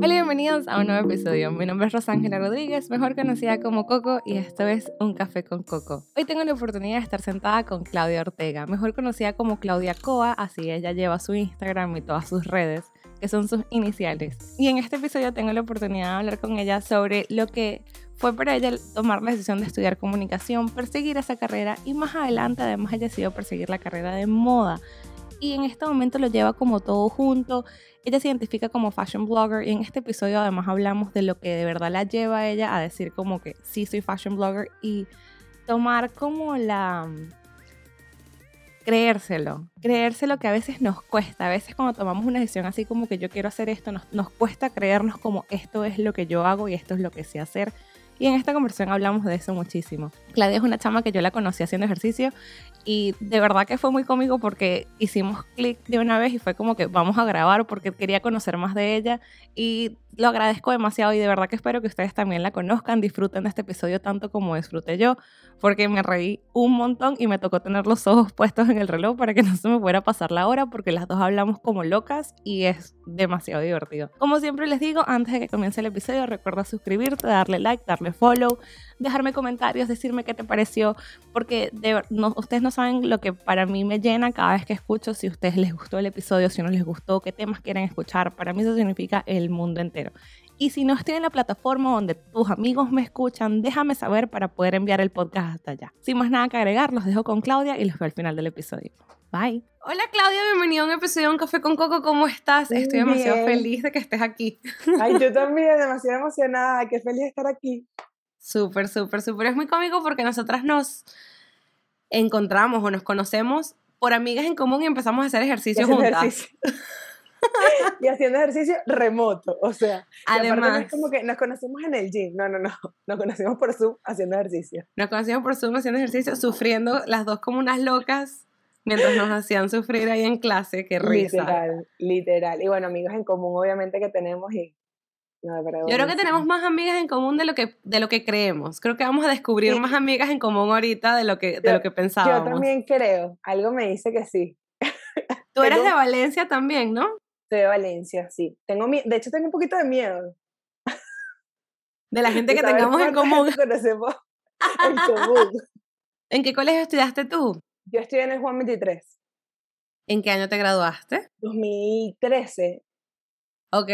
Hola y bienvenidos a un nuevo episodio. Mi nombre es Rosángela Rodríguez, mejor conocida como Coco, y esto es Un Café con Coco. Hoy tengo la oportunidad de estar sentada con Claudia Ortega, mejor conocida como Claudia Coa, así ella lleva su Instagram y todas sus redes, que son sus iniciales. Y en este episodio tengo la oportunidad de hablar con ella sobre lo que fue para ella tomar la decisión de estudiar comunicación, perseguir esa carrera y más adelante además haya sido perseguir la carrera de moda y en este momento lo lleva como todo junto. Ella se identifica como fashion blogger y en este episodio además hablamos de lo que de verdad la lleva a ella a decir como que sí soy fashion blogger y tomar como la creérselo, creérselo que a veces nos cuesta, a veces cuando tomamos una decisión así como que yo quiero hacer esto, nos, nos cuesta creernos como esto es lo que yo hago y esto es lo que sé hacer y en esta conversación hablamos de eso muchísimo. Claudia es una chama que yo la conocí haciendo ejercicio y de verdad que fue muy cómico porque hicimos clic de una vez y fue como que vamos a grabar porque quería conocer más de ella y lo agradezco demasiado y de verdad que espero que ustedes también la conozcan, disfruten de este episodio tanto como disfruté yo, porque me reí un montón y me tocó tener los ojos puestos en el reloj para que no se me fuera a pasar la hora, porque las dos hablamos como locas y es demasiado divertido. Como siempre les digo, antes de que comience el episodio, recuerda suscribirte, darle like, darle follow, dejarme comentarios, decirme qué te pareció, porque de, no, ustedes no saben lo que para mí me llena cada vez que escucho, si a ustedes les gustó el episodio, si no les gustó, qué temas quieren escuchar. Para mí eso significa el mundo entero. Y si no estoy en la plataforma donde tus amigos me escuchan, déjame saber para poder enviar el podcast hasta allá. Sin más nada que agregar, los dejo con Claudia y los veo al final del episodio. Bye. Hola Claudia, bienvenido a un episodio de Un Café con Coco. ¿Cómo estás? Estoy demasiado feliz de que estés aquí. Ay, yo también, demasiado emocionada. Qué feliz de estar aquí. Súper, súper, súper. Es muy cómico porque nosotras nos encontramos o nos conocemos por amigas en común y empezamos a hacer ejercicio juntas. y haciendo ejercicio remoto, o sea, además es como que nos conocemos en el gym, no, no, no, nos conocemos por Zoom haciendo ejercicio. Nos conocimos por Zoom haciendo ejercicio, sufriendo las dos como unas locas mientras nos hacían sufrir ahí en clase, qué risa. Literal, literal. Y bueno, amigos en común obviamente que tenemos y no, Yo creo que tenemos más amigas en común de lo que, de lo que creemos. Creo que vamos a descubrir más amigas en común ahorita de lo que, de lo que pensábamos. Yo también creo. Algo me dice que sí. Tú eres de Valencia también, ¿no? de Valencia, sí. Tengo de hecho, tengo un poquito de miedo. De la gente que tengamos en común. Conocemos en común. ¿En qué colegio estudiaste tú? Yo estudié en el Juan 23. ¿En qué año te graduaste? 2013. Ok.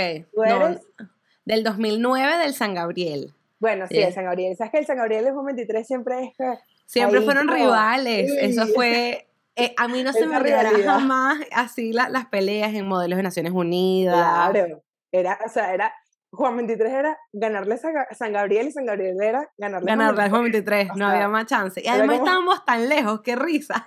Del 2009 del San Gabriel. Bueno, sí, el San Gabriel. ¿Sabes que el San Gabriel el Juan 23 siempre es Siempre fueron rivales. Eso fue eh, a mí no se me olvidará jamás así las peleas en modelos de Naciones Unidas. Claro, era, o sea, era, Juan 23 era ganarle a San Gabriel y San Gabriel era ganarle, ganarle a Juan 23, no había más chance. Y además estábamos tan lejos, qué risa.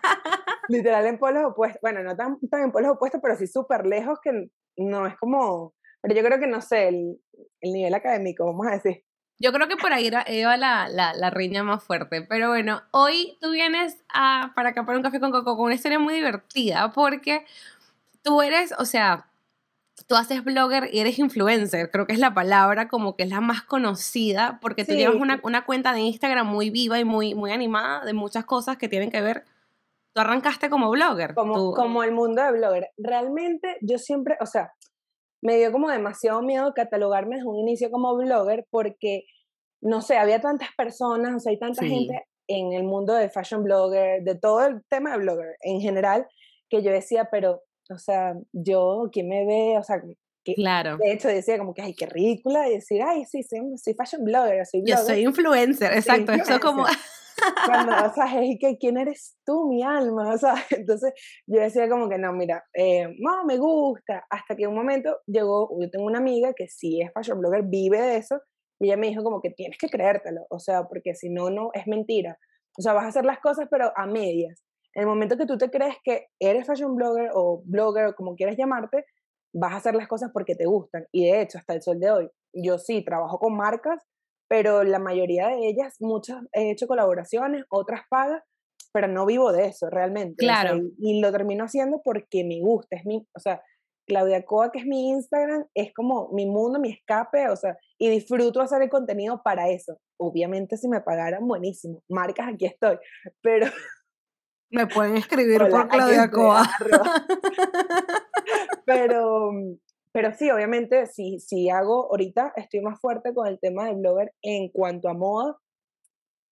Literal en polos opuestos, bueno, no tan, tan en polos opuestos, pero sí súper lejos que no es como, pero yo creo que no sé, el, el nivel académico, vamos a decir. Yo creo que por ahí iba la, la, la, riña más fuerte. Pero bueno, hoy tú vienes a, para acá para un café con Coco con una historia muy divertida porque tú eres, o sea, tú haces blogger y eres influencer, creo que es la palabra como que es la más conocida porque tú llevas una, una, cuenta de Instagram muy viva y muy, muy animada de muchas cosas que tienen que ver. Tú arrancaste como blogger. Como, como el mundo de blogger. Realmente yo siempre, o sea, me dio como demasiado miedo catalogarme desde un inicio como blogger porque, no sé, había tantas personas, o sea, hay tanta gente en el mundo de fashion blogger, de todo el tema de blogger en general, que yo decía, pero, o sea, yo, ¿quién me ve? O sea, que, claro. De hecho, decía como que, ay, qué ridícula, y decir, ay, sí, soy, fashion blogger, soy blogger. Yo soy influencer, exacto, eso como... Cuando, o sea, es que quién eres tú, mi alma, o sea, entonces yo decía como que no, mira, eh, no, me gusta, hasta que un momento llegó, yo tengo una amiga que sí es fashion blogger, vive de eso, y ella me dijo como que tienes que creértelo, o sea, porque si no, no, es mentira, o sea, vas a hacer las cosas pero a medias. En el momento que tú te crees que eres fashion blogger o blogger o como quieras llamarte, vas a hacer las cosas porque te gustan. Y de hecho, hasta el sol de hoy, yo sí trabajo con marcas pero la mayoría de ellas, muchas he hecho colaboraciones, otras pagas, pero no vivo de eso realmente. Claro. y, lo termino haciendo porque me gusta, es mi, o sea, Claudia Coa, que es mi Instagram, es como mi mundo, mi escape, o sea, y disfruto hacer el contenido para eso. Obviamente si me pagaran, buenísimo. Marcas, aquí estoy, pero... Me pueden escribir por Claudia Coa. pero, pero sí, obviamente, sí, sí hago, ahorita estoy más fuerte con el tema del blogger en cuanto a moda,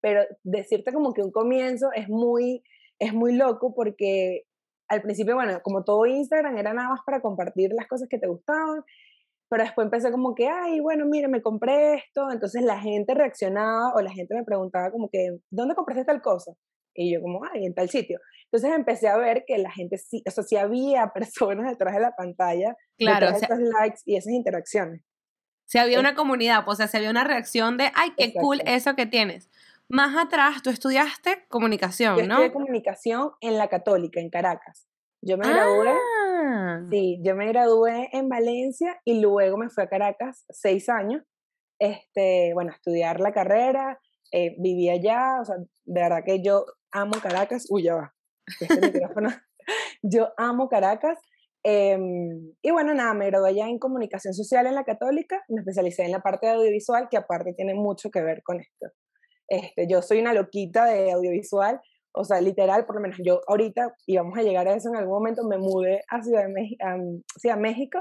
pero decirte como que un comienzo es muy, es muy loco porque al principio, bueno, como todo Instagram era nada más para compartir las cosas que te gustaban, pero después empecé como que, ay, bueno, mire, me compré esto, entonces la gente reaccionaba o la gente me preguntaba como que, ¿dónde compraste tal cosa? Y yo como, ay, en tal sitio. Entonces empecé a ver que la gente sí, o sea, sí había personas detrás de la pantalla, claro, detrás de esos likes y esas interacciones. Si había una comunidad, pues, o sea, si había una reacción de, ay, qué cool eso que tienes. Más atrás, tú estudiaste comunicación, yo ¿no? Estudié comunicación en la Católica, en Caracas. Yo me gradué, Ah. sí, yo me gradué en Valencia y luego me fui a Caracas seis años, este, bueno, a estudiar la carrera, eh, viví allá, o sea, de verdad que yo amo Caracas, uy, ya va, este micrófono, yo amo Caracas, em, y bueno, nada, me gradué allá en comunicación social en la católica, me especialicé en la parte de audiovisual, que aparte tiene mucho que ver con esto. Este, yo soy una loquita de audiovisual, o sea, literal, por lo menos yo ahorita, y vamos a llegar a eso en algún momento, me mudé a Ciudad de México, a México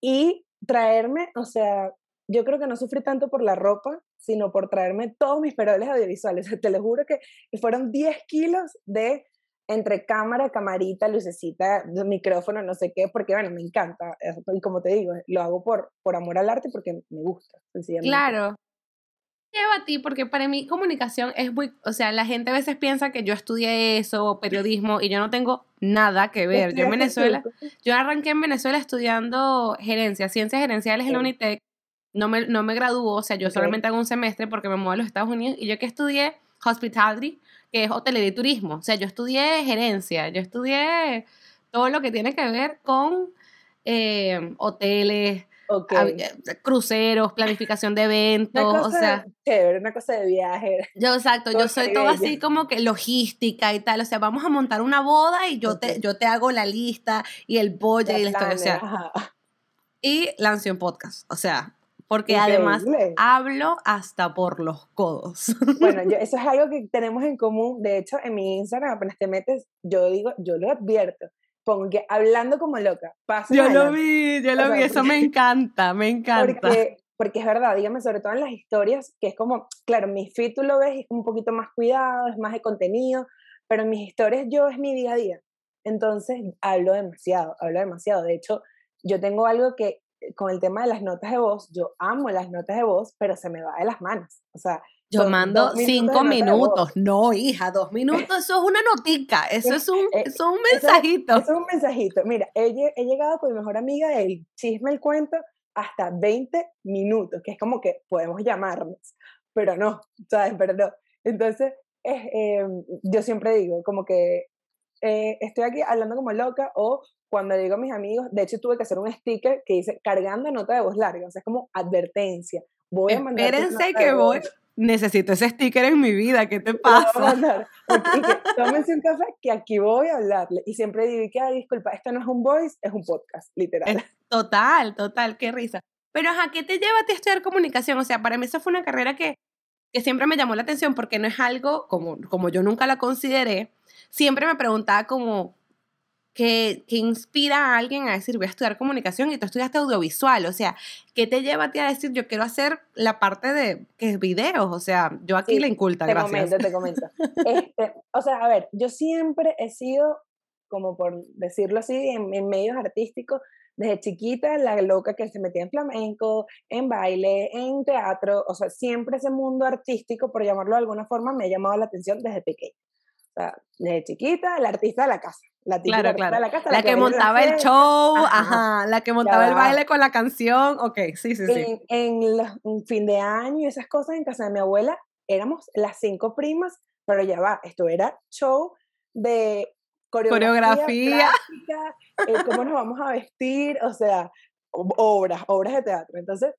y traerme, o sea, yo creo que no sufrí tanto por la ropa, sino por traerme todos mis peroles audiovisuales. Te lo juro que fueron 10 kilos de entre cámara, camarita, lucecita, micrófono, no sé qué, porque bueno, me encanta. Y como te digo, lo hago por, por amor al arte porque me gusta, sencillamente. Claro. Lleva a ti, porque para mí comunicación es muy, o sea, la gente a veces piensa que yo estudié eso, periodismo, y yo no tengo nada que ver. Yo en Venezuela, yo arranqué en Venezuela estudiando gerencia, ciencias gerenciales en la Unitec, no me, no me graduó, o sea, yo solamente hago un semestre porque me muevo a los Estados Unidos, y yo que estudié hospitality, que es hotelería y turismo, o sea, yo estudié gerencia, yo estudié todo lo que tiene que ver con eh, hoteles, Ok. hab- eh, cruceros, planificación de Una eventos, o cosa sea, chévere, una cosa de viaje. yo exacto, yo soy todo así como que logística y tal, o sea, vamos a montar una boda y yo te yo te hago la lista y el budget y la historia, o sea, Ajá. y lanzo un podcast, o sea, porque además Increíble. hablo hasta por los codos. Bueno, yo- eso es algo que tenemos en común. De hecho, en mi Instagram, apenas te metes, yo digo, yo lo advierto. Pongo que hablando como loca. paso Yo lo vi, yo O lo sea, vi, eso me encanta, me encanta. Porque, porque es verdad, dígame, sobre todo en las historias, que es como, claro, mi feed tú lo ves y es un poquito más cuidado, es más de contenido, pero en mis historias yo es mi día a día. Entonces hablo demasiado, hablo demasiado. De hecho, yo tengo algo que con el tema de las notas de voz, yo amo las notas de voz, pero se me va de las manos. O sea, Yo mando minutos cinco minutos. No, hija, dos minutos, eso es una notica, eso es un, Eh, eso es un Eso es- mensajito. Eso es un mensajito. Mira, he, he llegado con mi mejor amiga del chisme, el cuento, hasta 20 minutos, que es como que podemos llamarnos, pero no, ¿sabes? Pero no. Entonces, es, eh, yo siempre digo, como que eh, estoy aquí hablando como loca o cuando digo a mis amigos, de hecho tuve que hacer un sticker que dice cargando nota de voz larga, o sea, es como advertencia. Voy a mandar Espérense que voy. Necesito ese sticker en mi vida, ¿qué te a pasa? mandar. Y que tómense un café que aquí voy a hablarle. Y siempre digo que, "Ay, disculpa, esto no es un voice, es un podcast, literal. Es- Total, total, qué risa. Pero, ajá, ¿qué te lleva a ti a estudiar comunicación? O sea, para mí eso fue una carrera que, que siempre me llamó la atención porque no es algo, como, como yo nunca la consideré, siempre me preguntaba como, ¿qué, qué inspira a alguien a decir, voy a estudiar comunicación y tú estudiaste audiovisual? O sea, ¿qué te lleva a ti a decir, yo quiero hacer la parte de que es videos? O sea, yo aquí Sí, la inculta, Te gracias. comento, te comento. Este, o sea, a ver, yo siempre he sido, como por decirlo así, en, en medios artísticos, desde chiquita, la loca que se metía en flamenco, en baile, en teatro, o sea, siempre ese mundo artístico, por llamarlo de alguna forma, me ha llamado la atención desde pequeña. O sea, desde chiquita, la artista de la casa. La típica Claro, artista claro. de la casa. La que baila en la montaba el show, Ajá. ajá, la que montaba el va. baile con la canción, ok, sí, sí, sí. en, en los- en fin de año y esas cosas en casa de mi abuela éramos las cinco primas, pero ya va, esto era show de coreografía, Coreografía. práctica, eh, cómo nos vamos a vestir, o sea, obras, obras de teatro. Entonces,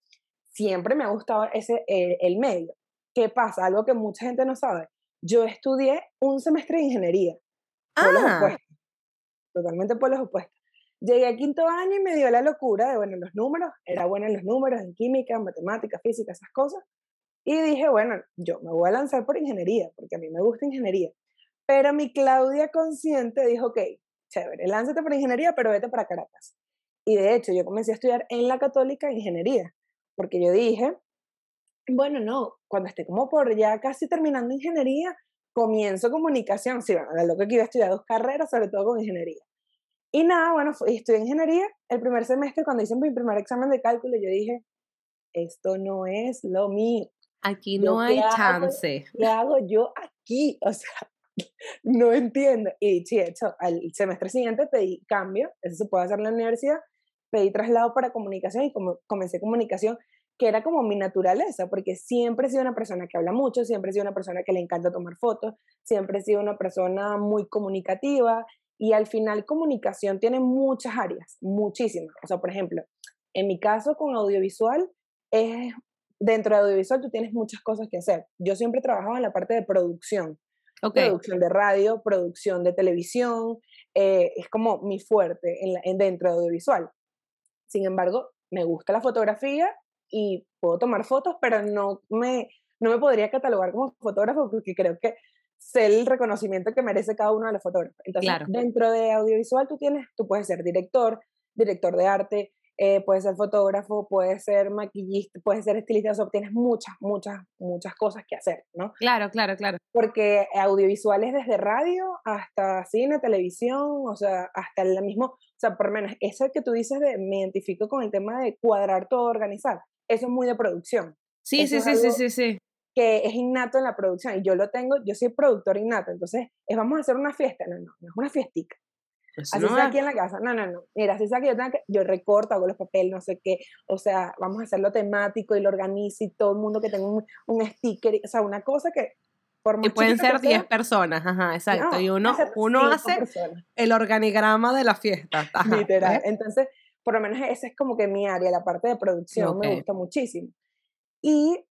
siempre me ha gustado ese, eh, el medio. ¿Qué pasa? Algo que mucha gente no sabe. Yo estudié un semestre de ingeniería, Ah, totalmente polos opuestos. Llegué a quinto año y me dio la locura de, bueno, los números, era buena en los números, en química, en matemática, física, esas cosas. Y dije, bueno, yo me voy a lanzar por ingeniería, porque a mí me gusta ingeniería. Pero mi Claudia consciente dijo, ok, chévere, lánzate por ingeniería, pero vete para Caracas. Y de hecho, yo comencé a estudiar en la católica ingeniería, porque yo dije, bueno, no, cuando esté como por ya casi terminando ingeniería, comienzo comunicación. Sí, bueno, lo que iba a estudiar dos carreras, sobre todo con ingeniería. Y nada, bueno, estudié ingeniería. El primer semestre, cuando hice mi primer examen de cálculo, yo dije, esto no es lo mío. Aquí no hay chance. ¿Qué hago yo aquí? O sea, no entiendo. Y sí, hecho, al semestre siguiente pedí cambio, eso se puede hacer en la universidad, pedí traslado para comunicación y como comencé comunicación, que era como mi naturaleza, porque siempre he sido una persona que habla mucho, siempre he sido una persona que le encanta tomar fotos, siempre he sido una persona muy comunicativa y al final comunicación tiene muchas áreas, muchísimas. O sea, por ejemplo, en mi caso con audiovisual, es, dentro de audiovisual tú tienes muchas cosas que hacer. Yo siempre he trabajado en la parte de producción, producción de radio, producción de televisión, eh, es como mi fuerte en, en dentro de audiovisual. Sin embargo, me gusta la fotografía y puedo tomar fotos, pero no me, no me podría catalogar como fotógrafo porque creo que sé el reconocimiento que merece cada uno de los fotógrafos. Entonces, dentro de audiovisual tú tienes, tú puedes ser director, director de arte, eh, puedes ser fotógrafo, puedes ser maquillista, puedes ser estilista, o sea, tienes muchas, muchas, muchas cosas que hacer, ¿no? Claro, claro, claro. Porque audiovisual es desde radio hasta cine, televisión, o sea, hasta el mismo, o sea, por lo menos eso que tú dices de me identifico con el tema de cuadrar todo, organizar, eso es muy de producción. Sí, sí, sí, sí, sí, sí. Que es innato en la producción y yo lo tengo, yo soy productor innato, entonces es vamos a hacer una fiesta, no, no, no es una fiestica así no sea aquí en la casa. No, no, no. Mira, así sea que yo tenga que, yo recorto, hago los papeles, no sé qué. O sea, vamos a hacerlo temático y lo organizo y todo el mundo que tenga un, un sticker, o sea, una cosa que y pueden ser 10 personas, ajá, exacto. y uno, uno hace el organigrama de la fiesta. Literal. Entonces, por lo menos esa es como que mi área, la parte de producción me gusta muchísimo. Y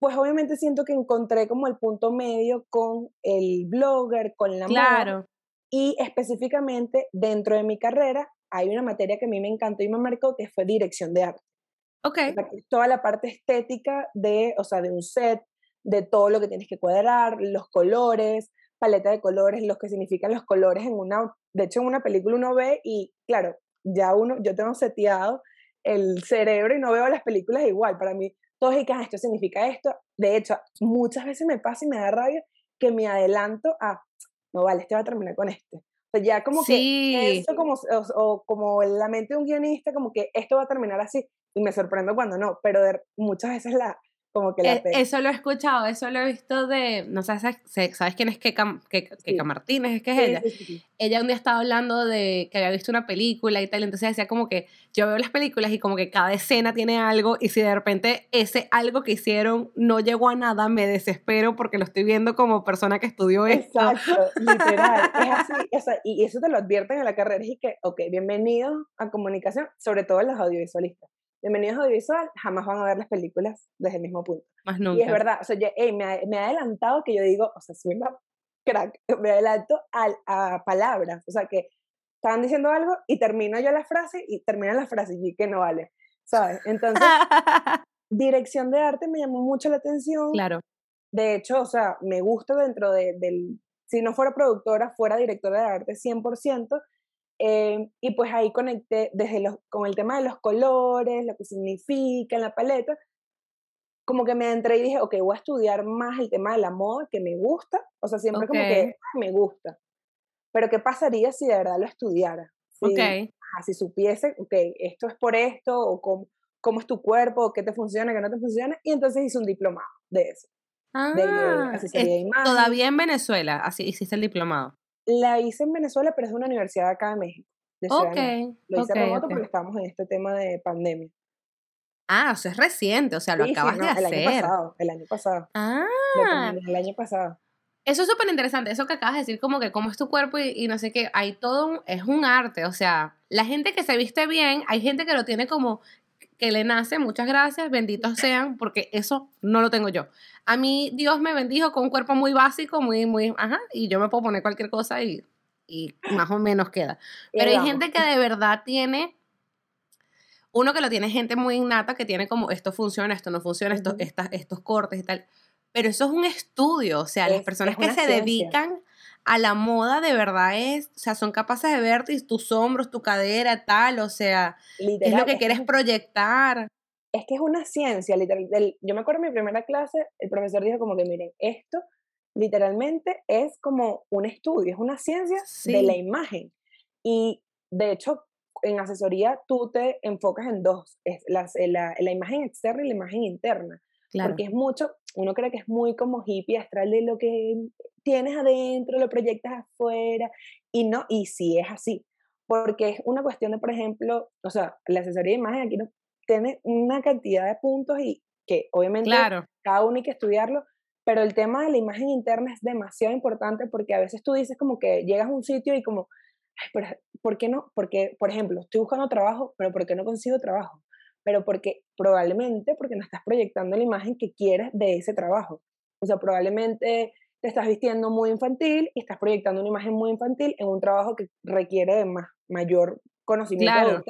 pues obviamente siento que encontré como el punto medio con el blogger, con la claro. Y específicamente dentro de mi carrera hay una materia que a mí me encantó y me marcó, que fue dirección de arte. Ok. toda la parte estética de, o sea, de un set, de todo lo que tienes que cuadrar, los colores, paleta de colores, lo que significan los colores en una, de hecho en una película uno ve y claro, ya uno, yo tengo seteado el cerebro y no veo las películas igual, para mí todos dicen, ah, esto significa esto, de hecho muchas veces me pasa y me da rabia que me adelanto a, no vale, este va a terminar con este. O sea, ya como que eso como, o, como la mente de un guionista, como que esto va a terminar así, y me sorprendo cuando no, pero muchas veces la, como que la e, Eso lo he escuchado, eso lo he visto de, no sé, ¿sabes quién es Keka, Martínez? Es que es ella. ella un día estaba hablando de que había visto una película y tal, entonces decía como que yo veo las películas y como que cada escena tiene algo y si de repente ese algo que hicieron no llegó a nada, me desespero porque lo estoy viendo como persona que estudió esto. Exacto, literal, es así, o sea, y eso te lo advierten en la carrera, y que, ok, bienvenido a comunicación, sobre todo en los audiovisualistas bienvenidos a audiovisual, jamás van a ver las películas desde el mismo punto. Más nunca. Y es verdad, o sea, me, ha, me, ha, adelantado que yo digo, o sea, soy una crack, me adelanto a, a palabras, o sea, que estaban diciendo algo y termino yo la frase y termina la frase y que no vale, ¿sabes? Entonces, dirección de arte me llamó mucho la atención. Claro. De hecho, o sea, me gusta dentro de, del, si no fuera productora, fuera directora de arte 100%, eh, y pues ahí conecté desde los, con el tema de los colores, lo que significa en la paleta, como que me entré y dije, ok, voy a estudiar más el tema de la moda, que me gusta, o sea, siempre como que me gusta, pero ¿qué pasaría si de verdad lo estudiara? Si, okay. si supiese, ok, esto es por esto, o cómo, cómo es tu cuerpo, qué te funciona, qué no te funciona, y entonces hice un diplomado de eso. Ah, todavía en Venezuela, así hiciste el diplomado. La hice en Venezuela, pero es de una universidad acá de México. De ok. Lo hice remoto porque estábamos en este tema de pandemia. Ah, o sea, es reciente, o sea, lo acabas de el hacer. El año pasado, el año pasado. Ah. el año pasado. Eso es súper interesante, eso que acabas de decir, como que cómo es tu cuerpo y, y no sé qué, hay todo, es un arte, o sea, la gente que se viste bien, hay gente que lo tiene como que le nace, muchas gracias, benditos sean, porque eso no lo tengo yo. A mí Dios me bendijo con un cuerpo muy básico, muy, muy, ajá, y yo me puedo poner cualquier cosa y, y más o menos queda. Pero hay gente que de verdad tiene, uno que lo tiene gente muy innata, que tiene como esto funciona, esto no funciona, esto, estos cortes y tal. Pero eso es un estudio, o sea, las personas que se dedican a la moda de verdad es, o sea, son capaces de ver tus hombros, tu cadera, tal, o sea, es lo que quieres proyectar. Es que es una ciencia, literal. yo me acuerdo en mi primera clase, el profesor dijo como que, miren, esto literalmente es como un estudio, es una ciencia de la imagen. Y de hecho, en asesoría tú te enfocas en dos, es la, la, imagen externa y la imagen interna. Porque es mucho, uno cree que es muy como hippie, astral de lo que tienes adentro, lo proyectas afuera, y no, y sí es así, porque es una cuestión de, por ejemplo, o sea, la asesoría de imagen aquí no, tiene una cantidad de puntos y que obviamente cada uno hay que estudiarlo, pero el tema de la imagen interna es demasiado importante porque a veces tú dices como que llegas a un sitio y como, ay, pero ¿por qué no? Porque, por ejemplo, estoy buscando trabajo, pero ¿por qué no consigo trabajo? Pero porque probablemente porque no estás proyectando la imagen que quieres de ese trabajo. O sea, probablemente te estás vistiendo muy infantil y estás proyectando una imagen muy infantil en un trabajo que requiere de más, mayor conocimiento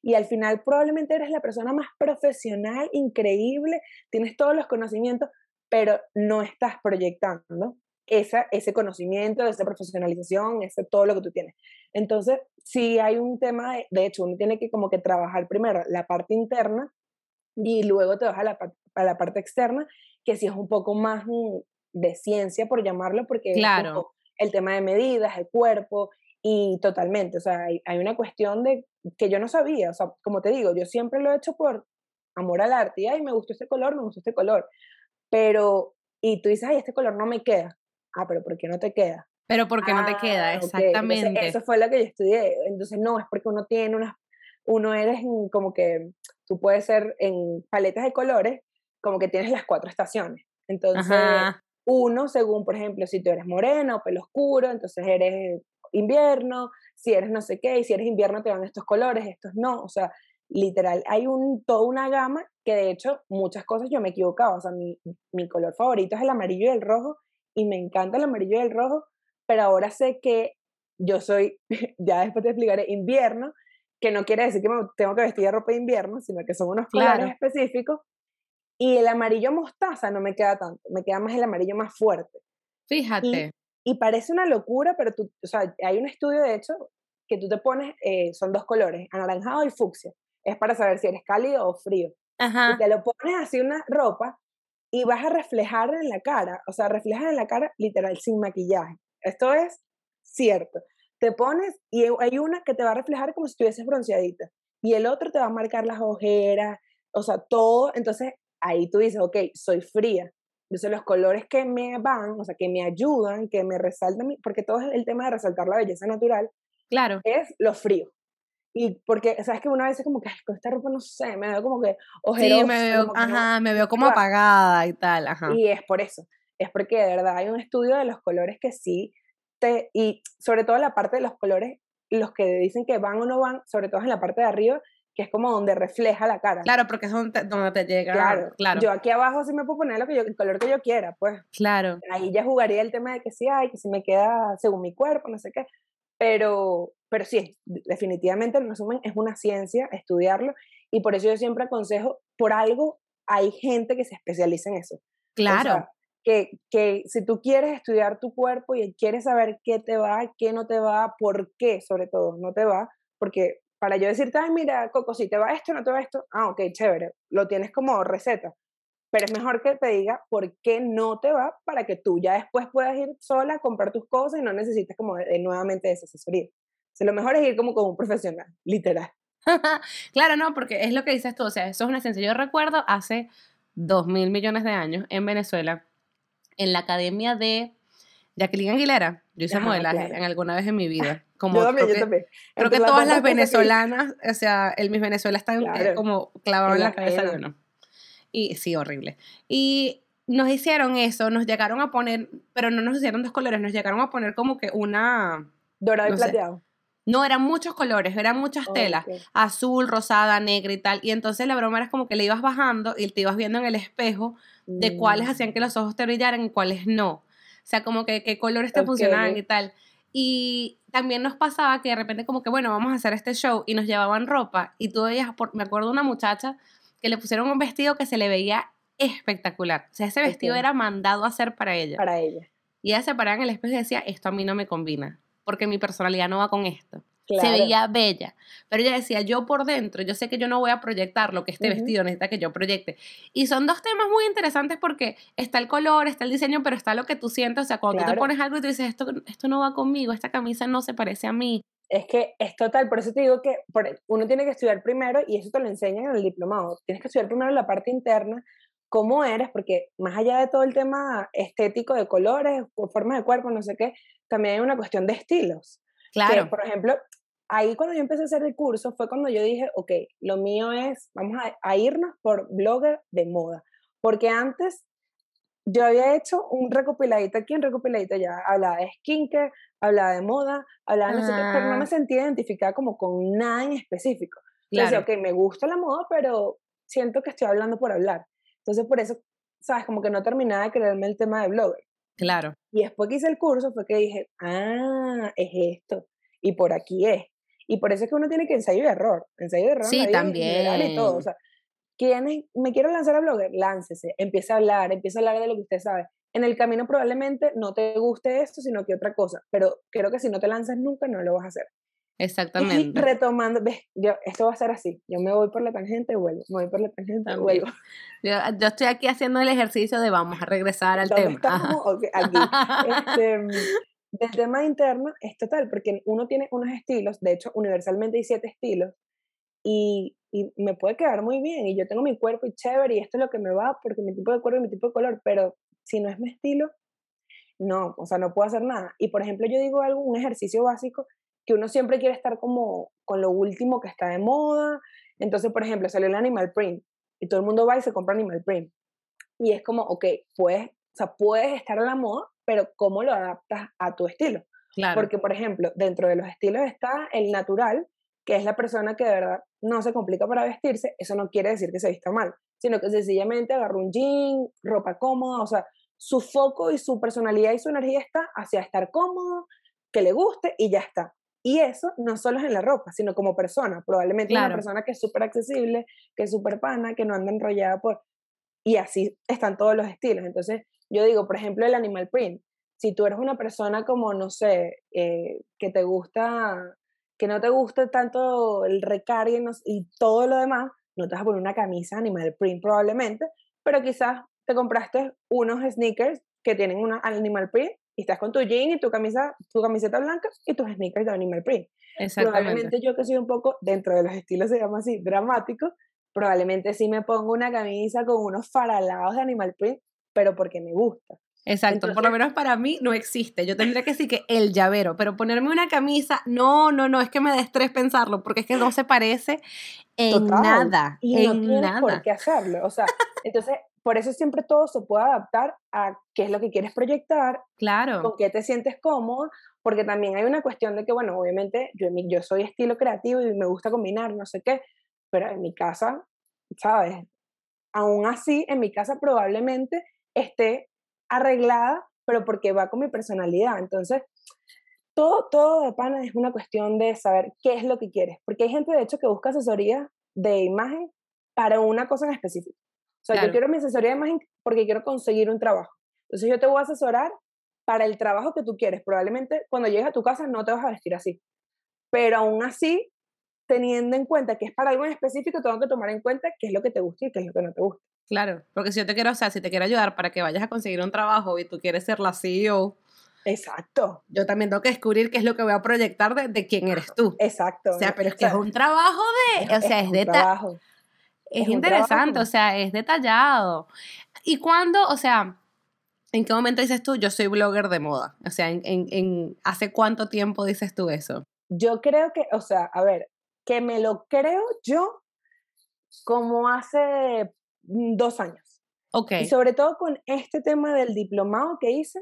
Y al final probablemente eres la persona más profesional, increíble, tienes todos los conocimientos, pero no estás proyectando esa, ese conocimiento, esa profesionalización, ese todo lo que tú tienes. Entonces, si hay un tema, de, hecho, uno tiene que como que trabajar primero la parte interna y luego te vas a la, a la parte externa, que sí es un poco más mm, de ciencia, por llamarlo, porque claro. el tema de medidas, el cuerpo, y totalmente, o sea, hay, hay, una cuestión de que yo no sabía, o sea, como te digo, yo siempre lo he hecho por amor al arte, y ay, me gustó este color, me gustó este color, pero, y tú dices, ay, este color no me queda, ah, pero ¿por qué no te queda? Pero ¿por qué no te queda? Ah, Exactamente. eso fue lo que yo estudié, entonces no, es porque uno tiene unas, uno eres como que, tú puedes ser en paletas de colores, como que tienes las cuatro estaciones, entonces... Uno, según, por ejemplo, si tú eres moreno o pelo oscuro, entonces eres invierno, si eres no sé qué, y si eres invierno te van estos colores, estos no, o sea, literal, hay un, toda una gama que de hecho muchas cosas yo me he equivocado, o sea, mi, mi color favorito es el amarillo y el rojo, y me encanta el amarillo y el rojo, pero ahora sé que yo soy, ya después te explicaré, invierno, que no quiere decir que me tengo que vestir de ropa de invierno, sino que son unos colores específicos, y el amarillo mostaza no me queda tanto, me queda más el amarillo más fuerte. Fíjate. Y, parece una locura, pero tú, o sea, hay un estudio de hecho que tú te pones, eh, son dos colores, anaranjado y fucsia. Es para saber si eres cálido o frío. Ajá. Y te lo pones así una ropa y vas a reflejar en la cara, o sea, reflejas en la cara literal sin maquillaje. Esto es cierto. Te pones y hay una que te va a reflejar como si estuvieses bronceadita y el otro te va a marcar las ojeras, o sea, todo. Entonces, ahí tú dices, ok, soy fría. Entonces los colores que me van, o sea, que me ayudan, que me resaltan, porque todo es el tema de resaltar la belleza natural, claro. es lo frío. Y porque, ¿sabes que Una vez es como que, con esta ropa no sé, me veo como que ojerosa. Sí, me veo, ajá, me veo como apagada y tal, ajá. Y es por eso, es porque de verdad hay un estudio de los colores que sí te, y sobre todo la parte de los colores, los que dicen que van o no van, sobre todo en la parte de arriba, que es como donde refleja la cara. Claro, porque es donde te, llega. Claro, claro. Yo aquí abajo sí me puedo poner lo que yo, el color que yo quiera, pues. Claro. Ahí ya jugaría el tema de que sí hay, que si me queda según mi cuerpo, no sé qué. Pero, pero sí, definitivamente en resumen es una ciencia estudiarlo y por eso yo siempre aconsejo, por algo hay gente que se especializa en eso. Claro. que, que si tú quieres estudiar tu cuerpo y quieres saber qué te va, qué no te va, por qué sobre todo no te va, porque para yo decirte, ay, mira, Coco, si te va esto, no te va esto, ah, ok, chévere, lo tienes como receta. Pero es mejor que te diga por qué no te va para que tú ya después puedas ir sola a comprar tus cosas y no necesites como de, nuevamente esa asesoría. Lo mejor es ir como con un profesional, literal. claro, no, porque es lo que dices tú, o sea, eso es una. Yo recuerdo hace dos mil millones de años en Venezuela, en la academia de Jacqueline Aguilera, yo hice modelaje en alguna vez en mi vida. Como, yo también, creo yo también. Creo que todas las venezolanas, o sea, el Miss Venezuela está como clavado en la, cabeza de uno. Y sí, horrible. Y nos hicieron eso, nos llegaron a poner, pero no nos hicieron dos colores, nos llegaron a poner como que una... Dorado y plateado. No, eran muchos colores, eran muchas telas, azul, rosada, negra y tal. Y entonces la broma era como que le ibas bajando y te ibas viendo en el espejo de cuáles mm. hacían que los ojos te brillaran y cuáles no. O sea, como que qué colores te funcionaban y tal. Y también nos pasaba que de repente como que, bueno, vamos a hacer este show y nos llevaban ropa y tú veías, me acuerdo una muchacha que le pusieron un vestido que se le veía espectacular. O sea, ese vestido era mandado a hacer para ella. Para ella. Y ella se paraba en el espejo y decía, esto a mí no me combina, porque mi personalidad no va con esto. Se veía bella. Pero ella decía, yo por dentro, yo sé que yo no voy a proyectar lo que este vestido necesita que yo proyecte. Y son dos temas muy interesantes porque está el color, está el diseño, pero está lo que tú sientes. O sea, cuando tú te pones algo y tú dices, esto, esto no va conmigo, esta camisa no se parece a mí. Es que es total, por eso te digo que uno tiene que estudiar primero, y eso te lo enseñan en el diplomado, tienes que estudiar primero la parte interna, cómo eres, porque más allá de todo el tema estético de colores, formas de cuerpo, no sé qué, también hay una cuestión de estilos. Claro. por ejemplo, ahí cuando yo empecé a hacer el curso fue cuando yo dije, ok, lo mío es, vamos a, irnos por blogger de moda. Porque antes yo había hecho un recopiladito aquí, un recopiladito ya, hablaba de skincare, hablaba de moda, hablaba de no sé qué, pero no me ah. sentía identificada como con nada en específico. Claro. Entonces, ok, me gusta la moda, pero siento que estoy hablando por hablar. Entonces, por eso, sabes, como que no terminaba de creerme el tema de blogger. Claro. Y después que hice el curso fue que dije, ah, es esto, y por aquí es. Y por eso es que uno tiene que ensayo y error, ensayo y error. Sí, también. Y todo. O sea, me quiero lanzar a blogger? Láncese, empieza a hablar, empieza a hablar de lo que usted sabe. En el camino probablemente no te guste esto, sino que otra cosa, pero creo que si no te lanzas nunca, no lo vas a hacer. Exactamente. Y retomando, ves, yo, esto va a ser así, yo me voy por la tangente y vuelvo, me voy por la tangente y vuelvo. Yo, yo, estoy aquí haciendo el ejercicio de vamos a regresar al tema. Estamos? aquí. Este, del tema interno es total, porque uno tiene unos estilos, de hecho, universalmente hay siete estilos, y, y, me puede quedar muy bien, y yo tengo mi cuerpo y chévere, y esto es lo que me va, porque mi tipo de cuerpo y mi tipo de color, pero si no es mi estilo, no, o sea, no puedo hacer nada. Y por ejemplo, yo digo algo, un ejercicio básico, que uno siempre quiere estar como con lo último que está de moda. Entonces, por ejemplo, sale el animal print y todo el mundo va y se compra animal print. Y es como, ok, puedes, o sea, puedes estar a la moda, pero ¿cómo lo adaptas a tu estilo? Claro. Porque, por ejemplo, dentro de los estilos está el natural, que es la persona que de verdad no se complica para vestirse. Eso no quiere decir que se vista mal, sino que sencillamente agarra un jean, ropa cómoda, o sea, su foco y su personalidad y su energía está hacia estar cómodo, que le guste y ya está. Y eso no solo es en la ropa, sino como persona. Probablemente una persona que es súper accesible, que es súper pana, que no anda enrollada por... Y así están todos los estilos. Entonces, yo digo, por ejemplo, el animal print. Si tú eres una persona como, no sé, eh, que te gusta, que no te gusta tanto el recargue y todo lo demás, no te vas a poner una camisa animal print probablemente, pero quizás te compraste unos sneakers que tienen una animal print y estás con tu jean y tu camisa, tu camiseta blanca y tus sneakers de animal print. Probablemente yo que soy un poco, dentro de los estilos se llama así, dramático, probablemente sí me pongo una camisa con unos faralados de animal print pero porque me gusta. Exacto, por lo menos para mí no existe. Yo tendría que decir que el llavero, pero ponerme una camisa, no, no, no, es que me da estrés pensarlo, porque es que no se parece en nada. Y en no nada. por qué hacerlo. O sea, entonces, por eso siempre todo se puede adaptar a qué es lo que quieres proyectar, claro. con qué te sientes cómodo, porque también hay una cuestión de que, bueno, obviamente yo, yo soy estilo creativo y me gusta combinar, no sé qué, pero en mi casa, ¿sabes? Aún así, en mi casa probablemente esté arreglada, pero porque va con mi personalidad. Entonces, todo, todo de pana es una cuestión de saber qué es lo que quieres, porque hay gente de hecho que busca asesoría de imagen para una cosa en específico. O sea, yo quiero mi asesoría de imagen porque quiero conseguir un trabajo. Entonces yo te voy a asesorar para el trabajo que tú quieres. Probablemente cuando llegues a tu casa no te vas a vestir así. Pero aún así, teniendo en cuenta que es para algo en específico, tengo que tomar en cuenta qué es lo que te gusta y qué es lo que no te gusta. Claro, porque si yo te quiero, o sea, si te quiero ayudar para que vayas a conseguir un trabajo y tú quieres ser la CEO, Exacto. Yo también tengo que descubrir qué es lo que voy a proyectar de, quién eres tú. Exacto. O sea, pero es que es un trabajo de, o sea, es, de trabajo. Es, interesante, o sea, es detallado. ¿Y cuándo, o sea, en qué momento dices tú, yo soy blogger de moda? O sea, en, en, ¿hace cuánto tiempo dices tú eso? Yo creo que, o sea, a ver, que me lo creo yo como hace dos años. Ok. Y sobre todo con este tema del diplomado que hice,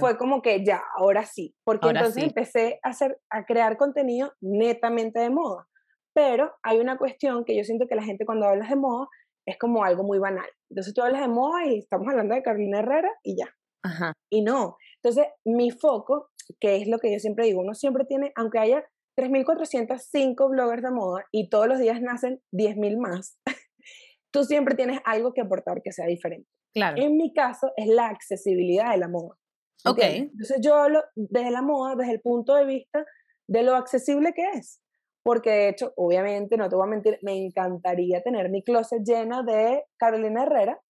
fue como que ya, ahora sí, porque entonces empecé a, hacer, a crear contenido netamente de moda. Pero hay una cuestión que yo siento que la gente cuando hablas de moda es como algo muy banal. Entonces tú hablas de moda y estamos hablando de Carolina Herrera y ya. Ajá. Y no. Entonces mi foco, que es lo que yo siempre digo, uno siempre tiene, aunque haya 3.405 bloggers de moda y todos los días nacen 10.000 más, tú siempre tienes algo que aportar que sea diferente. Claro. En mi caso es la accesibilidad de la moda. Ok. Entonces yo hablo desde la moda, desde el punto de vista de lo accesible que es. Porque de hecho, obviamente, no te voy a mentir, me encantaría tener mi closet lleno de Carolina Herrera,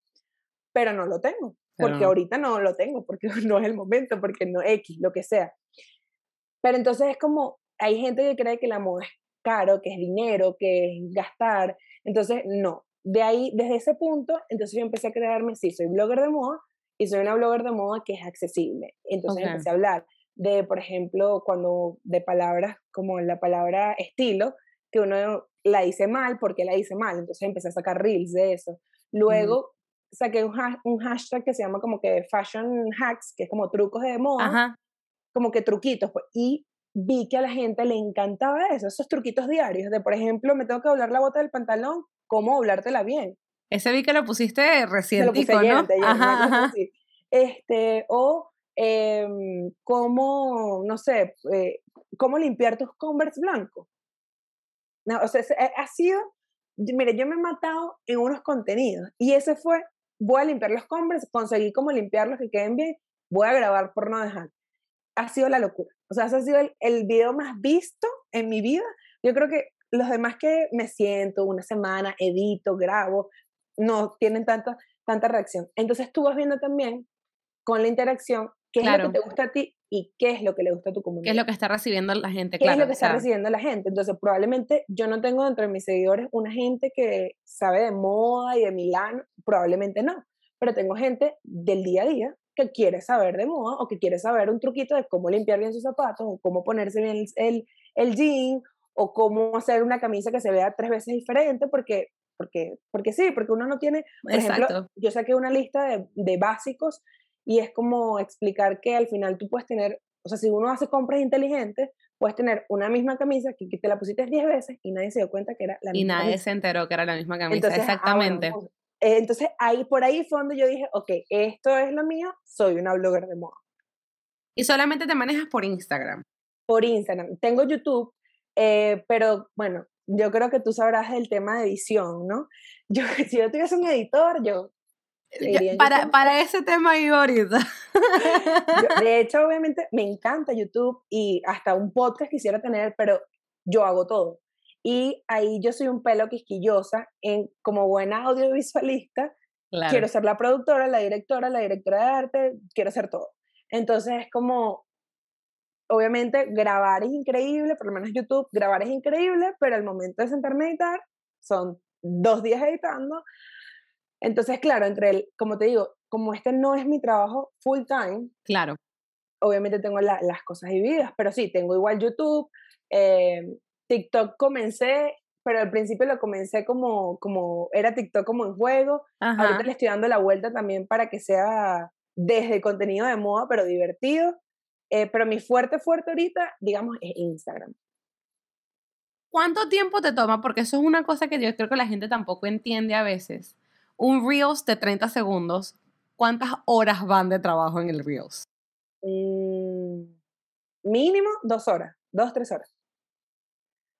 pero no lo tengo. Porque ahorita no lo tengo, porque no es el momento, porque no X, lo que sea. Pero entonces es como, hay gente que cree que la moda es caro, que es dinero, que es gastar. Entonces, no. De ahí, desde ese punto, entonces yo empecé a crearme, sí, soy blogger de moda y soy una blogger de moda que es accesible. Entonces empecé a hablar de, por ejemplo, cuando de palabras como la palabra estilo, que uno la dice mal, porque la dice mal? Entonces empecé a sacar reels de eso. Luego saqué un, un, hashtag que se llama como que fashion hacks, que es como trucos de moda, como que truquitos, pues, y vi que a la gente le encantaba eso, esos truquitos diarios, de por ejemplo, me tengo que doblar la bota del pantalón, ¿cómo doblártela bien? Ese vi que lo pusiste recién, ¿no? ajá, Este, o Em, cómo, no sé, eh, cómo limpiar tus Converse blancos. No, o sea, ha sido, mire, yo me he matado en unos contenidos y ese fue, voy a limpiar los Converse, conseguí cómo limpiarlos que queden bien, voy a grabar por no dejar. Ha sido la locura. O sea, ese ha sido el, el video más visto en mi vida. Yo creo que los demás que me siento una semana, edito, grabo, no tienen tanta, tanta reacción. Entonces tú vas viendo también con la interacción qué es lo que te gusta a ti y qué es lo que le gusta a tu comunidad. ¿Qué es lo que está recibiendo la gente? ¿Qué es lo que está recibiendo la gente? Entonces, probablemente yo no tengo dentro de mis seguidores una gente que sabe de moda y de Milán, probablemente no, pero tengo gente del día a día que quiere saber de moda o que quiere saber un truquito de cómo limpiar bien sus zapatos o cómo ponerse bien el, el, jean o cómo hacer una camisa que se vea tres veces diferente porque porque, porque sí, porque uno no tiene, por ejemplo, yo saqué una lista de, de básicos y es como explicar que al final tú puedes tener, o sea, si uno hace compras inteligentes, puedes tener una misma camisa que, te la pusiste 10 veces y nadie se dio cuenta que era la misma. Y nadie se enteró que era la misma camisa, ah, exactamente. Pues, eh, entonces ahí por ahí fue donde yo dije, ok, esto es lo mío, soy una blogger de moda. ¿Y solamente te manejas por Instagram? Por Instagram. Tengo YouTube, eh, pero bueno, yo creo que tú sabrás el tema de edición, ¿no? Yo, si yo tuviese un editor, yo para, para ese tema iba ahorita. de hecho, obviamente, me encanta YouTube y hasta un podcast quisiera tener, pero yo hago todo. Y ahí yo soy un pelo quisquillosa en como buena audiovisualista. Quiero ser la productora, la directora, la directora de arte, quiero ser todo. Entonces es como, obviamente, grabar es increíble, por lo menos YouTube, grabar es increíble, pero el momento de sentarme a editar son dos días editando, entonces, claro, entre el, como te digo, como este no es mi trabajo full time, claro. Obviamente tengo las cosas divididas, pero sí, tengo igual YouTube, eh, TikTok comencé, pero al principio lo comencé como, como era TikTok como en juego. Ahorita le estoy dando la vuelta también para que sea desde contenido de moda, pero divertido. Eh, pero mi fuerte, fuerte ahorita, digamos, es Instagram. ¿Cuánto tiempo te toma? Porque eso es una cosa que yo creo que la gente tampoco entiende a veces un Reels de 30 segundos, ¿cuántas horas van de trabajo en el Reels? Mm, mínimo dos horas, dos, tres horas.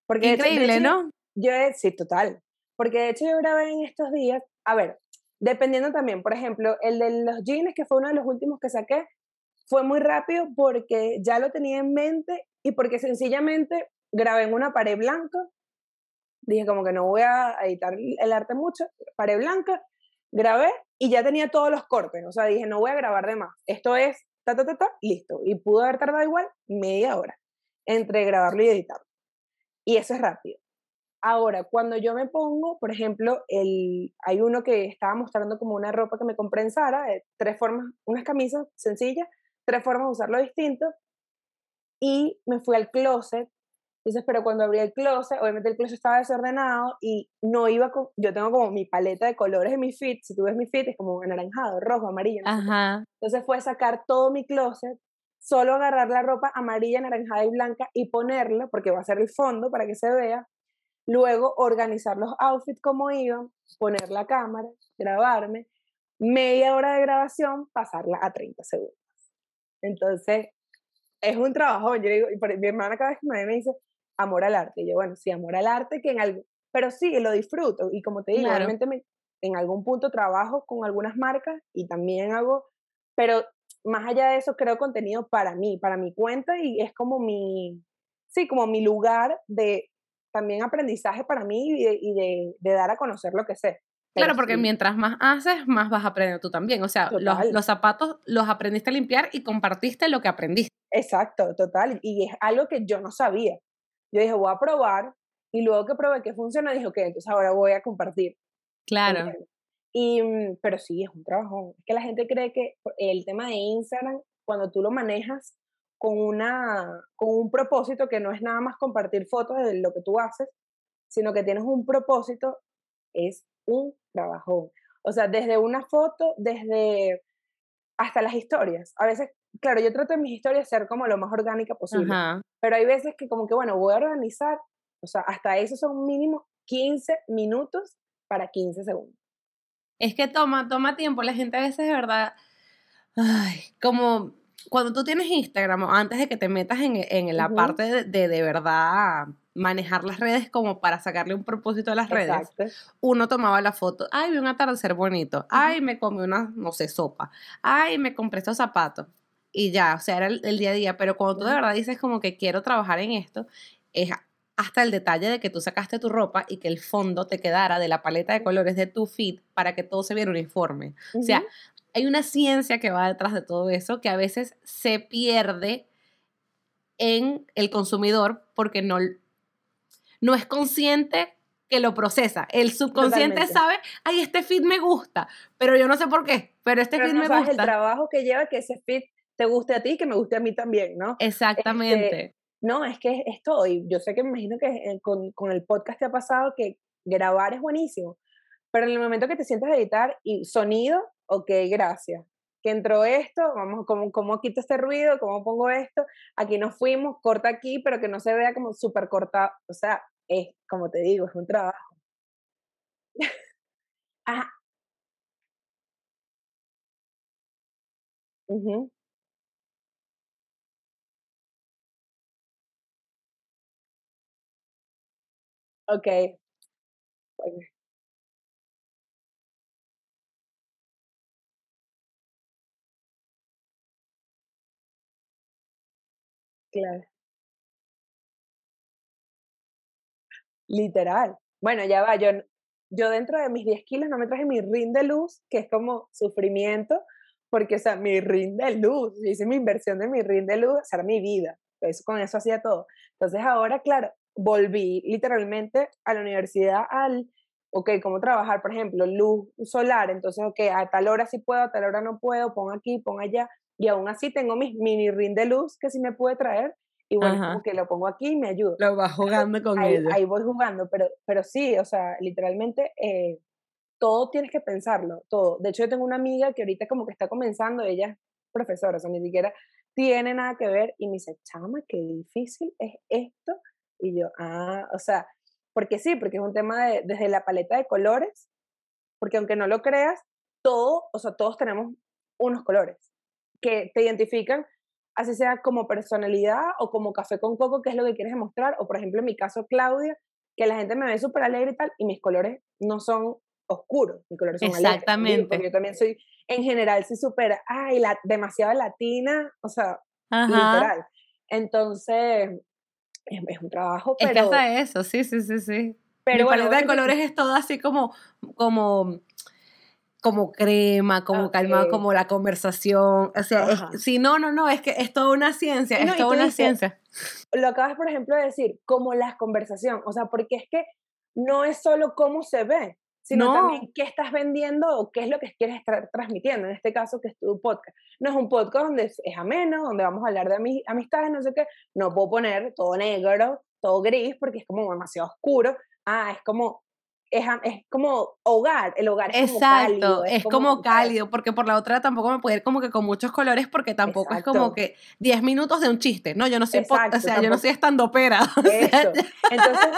Porque Increíble, ¿no? Yo, sí, total. Porque de hecho yo grabé en estos días, a ver, dependiendo también, por ejemplo, el de los jeans, que fue uno de los últimos que saqué, fue muy rápido porque ya lo tenía en mente y porque sencillamente grabé en una pared blanca dije como que no voy a editar el arte mucho, paré blanca, grabé y ya tenía todos los cortes, o sea, dije no voy a grabar de más, esto es ta, ta, ta, ta, listo, y pudo haber tardado igual media hora entre grabarlo y editarlo. Y eso es rápido. Ahora, cuando yo me pongo, por ejemplo, el, hay uno que estaba mostrando como una ropa que me compré en Zara, de tres formas, unas camisas sencillas, tres formas de usarlo distinto, y me fui al closet entonces, pero cuando abrí el closet, obviamente el closet estaba desordenado y no iba con, yo tengo como mi paleta de colores en mi fit, si tú ves mi fit es como anaranjado, rojo, amarillo. Ajá. Entonces fue sacar todo mi closet, solo agarrar la ropa amarilla, anaranjada y blanca y ponerla, porque va a ser el fondo para que se vea. Luego organizar los outfits como iban, poner la cámara, grabarme, media hora de grabación, pasarla a 30 segundos. Entonces, es un trabajo, yo digo, y mi hermana cada vez que me ve me dice, amor al arte. Y yo, bueno, sí, amor al arte, que en algo, pero sí, lo disfruto. Y como te digo, realmente me, en algún punto trabajo con algunas marcas y también hago, pero más allá de eso, creo contenido para mí, para mi cuenta y es como mi, sí, como mi lugar de también aprendizaje para mí y de, dar a conocer lo que sé. Claro, porque mientras más haces, más vas a aprender tú también. O sea, los, los, zapatos los aprendiste a limpiar y compartiste lo que aprendiste. Exacto, total. Y es algo que yo no sabía. Yo dije, voy a probar. Y luego que probé que funciona, dije, ok, entonces ahora voy a compartir. Claro. Y, mm, pero sí, es un trabajo. Es que la gente cree que el tema de Instagram, cuando tú lo manejas con, una, con un propósito que no es nada más compartir fotos de lo que tú haces, sino que tienes un propósito, es un trabajo. O sea, desde una foto, desde hasta las historias. A veces, claro, yo trato en mis historias ser como lo más orgánica posible, pero hay veces que como que, bueno, voy a organizar, o sea, hasta eso son mínimo 15 minutos para 15 segundos. Es que toma, toma tiempo. La gente a veces de verdad, ay, como cuando tú tienes Instagram, antes de que te metas en, en la parte de, de, verdad manejar las redes como para sacarle un propósito a las redes, uno tomaba la foto, ay, vi un atardecer bonito, ay, me comí una, no sé, sopa, ay, me compré estos zapatos. Y ya, o sea, era el, el día a día, pero cuando tú de verdad dices como que quiero trabajar en esto, es hasta el detalle de que tú sacaste tu ropa y que el fondo te quedara de la paleta de colores de tu feed para que todo se viera uniforme. O sea, hay una ciencia que va detrás de todo eso que a veces se pierde en el consumidor porque no, no es consciente que lo procesa. El subconsciente sabe, ay, este feed me gusta, pero yo no sé por qué, pero este feed me gusta. el trabajo que lleva que ese feed te guste a ti y que me guste a mí también, ¿no? Exactamente. Este, no, es que es, todo. Y yo sé que me imagino que eh, con, con, el podcast te ha pasado que grabar es buenísimo. Pero en el momento que te sientas a editar y sonido, ok, gracias. Que entró esto, vamos, ¿cómo, cómo quito este ruido? ¿Cómo pongo esto? Aquí nos fuimos, corta aquí, pero que no se vea como súper cortado. O sea, es, como te digo, es un trabajo. Ajá. Uh Ok. Literal. Bueno, ya va, yo, yo dentro de mis 10 kilos no me traje mi ring de luz, que es como sufrimiento, porque, o sea, mi ring de luz, hice mi inversión de mi ring de luz, o mi vida. Eso, con eso hacía todo. Entonces ahora, claro, volví literalmente a la universidad al, ok, ¿cómo trabajar? Por ejemplo, luz solar, entonces, ok, a tal hora sí puedo, a tal hora no puedo, pongo aquí, pongo allá, y aún así tengo mi mini ring de luz que sí me puede traer, y bueno, como que lo pongo aquí y me ayuda. Lo vas jugando con ahí, ella. Ahí voy jugando, pero, pero sí, o sea, literalmente eh, todo tienes que pensarlo, todo. De hecho, yo tengo una amiga que ahorita como que está comenzando, ella es profesora, o sea, ni siquiera tiene nada que ver, y me dice, chama, qué difícil es esto y yo, ah, o sea, porque sí, porque es un tema de, desde la paleta de colores, porque aunque no lo creas, todo, o sea, todos tenemos unos colores que te identifican, así sea como personalidad o como café con coco, que es lo que quieres demostrar, o por ejemplo en mi caso Claudia, que la gente me ve súper alegre y tal, y mis colores no son oscuros, mis colores son Exactamente. Porque yo también soy, en general, soy súper, ay, la, demasiado latina, o sea, literal. Entonces, es, un trabajo, pero... Es que hasta eso, sí, sí, sí, sí. Pero Mi paleta de colores es todo así como, como, como crema, como calmado, como la conversación. O sea, si no, no, no, es que es toda una ciencia, es toda una ciencia. Lo acabas, por ejemplo, de decir, como la conversación, o sea, porque es que no es solo cómo se ve, sino también qué estás vendiendo o qué es lo que quieres estar transmitiendo. En este caso, que es tu podcast. No es un podcast donde es, ameno, donde vamos a hablar de amistades, no sé qué. No puedo poner todo negro, todo gris, porque es como demasiado oscuro. Ah, es como es, es, como hogar, el hogar es Exacto, como cálido. Es, como, cálido, porque por la otra tampoco me puedo ir como que con muchos colores, porque tampoco es como que 10 minutos de un chiste, ¿no? Yo no soy, o sea, yo no soy estando pera. Entonces,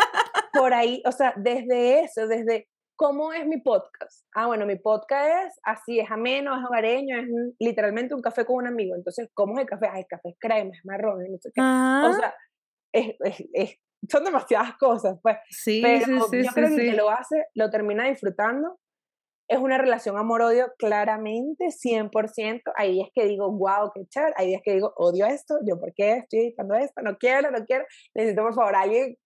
por ahí, o sea, desde eso, desde ¿Cómo es mi podcast? Ah, bueno, mi podcast es así, es ameno, es hogareño, es literalmente un café con un amigo. Entonces, ¿cómo es el café? Ah, el café es crema, es marrón, no sé qué. O sea, es, es, son demasiadas cosas, pues. Sí, Pero sí, sí, yo creo que el que lo hace, lo termina disfrutando. es una relación amor-odio claramente, 100%. Hay días que digo, wow, qué chévere. Hay días que digo, odio esto, yo por qué estoy editando esto, no quiero, no quiero. Necesito, por favor, alguien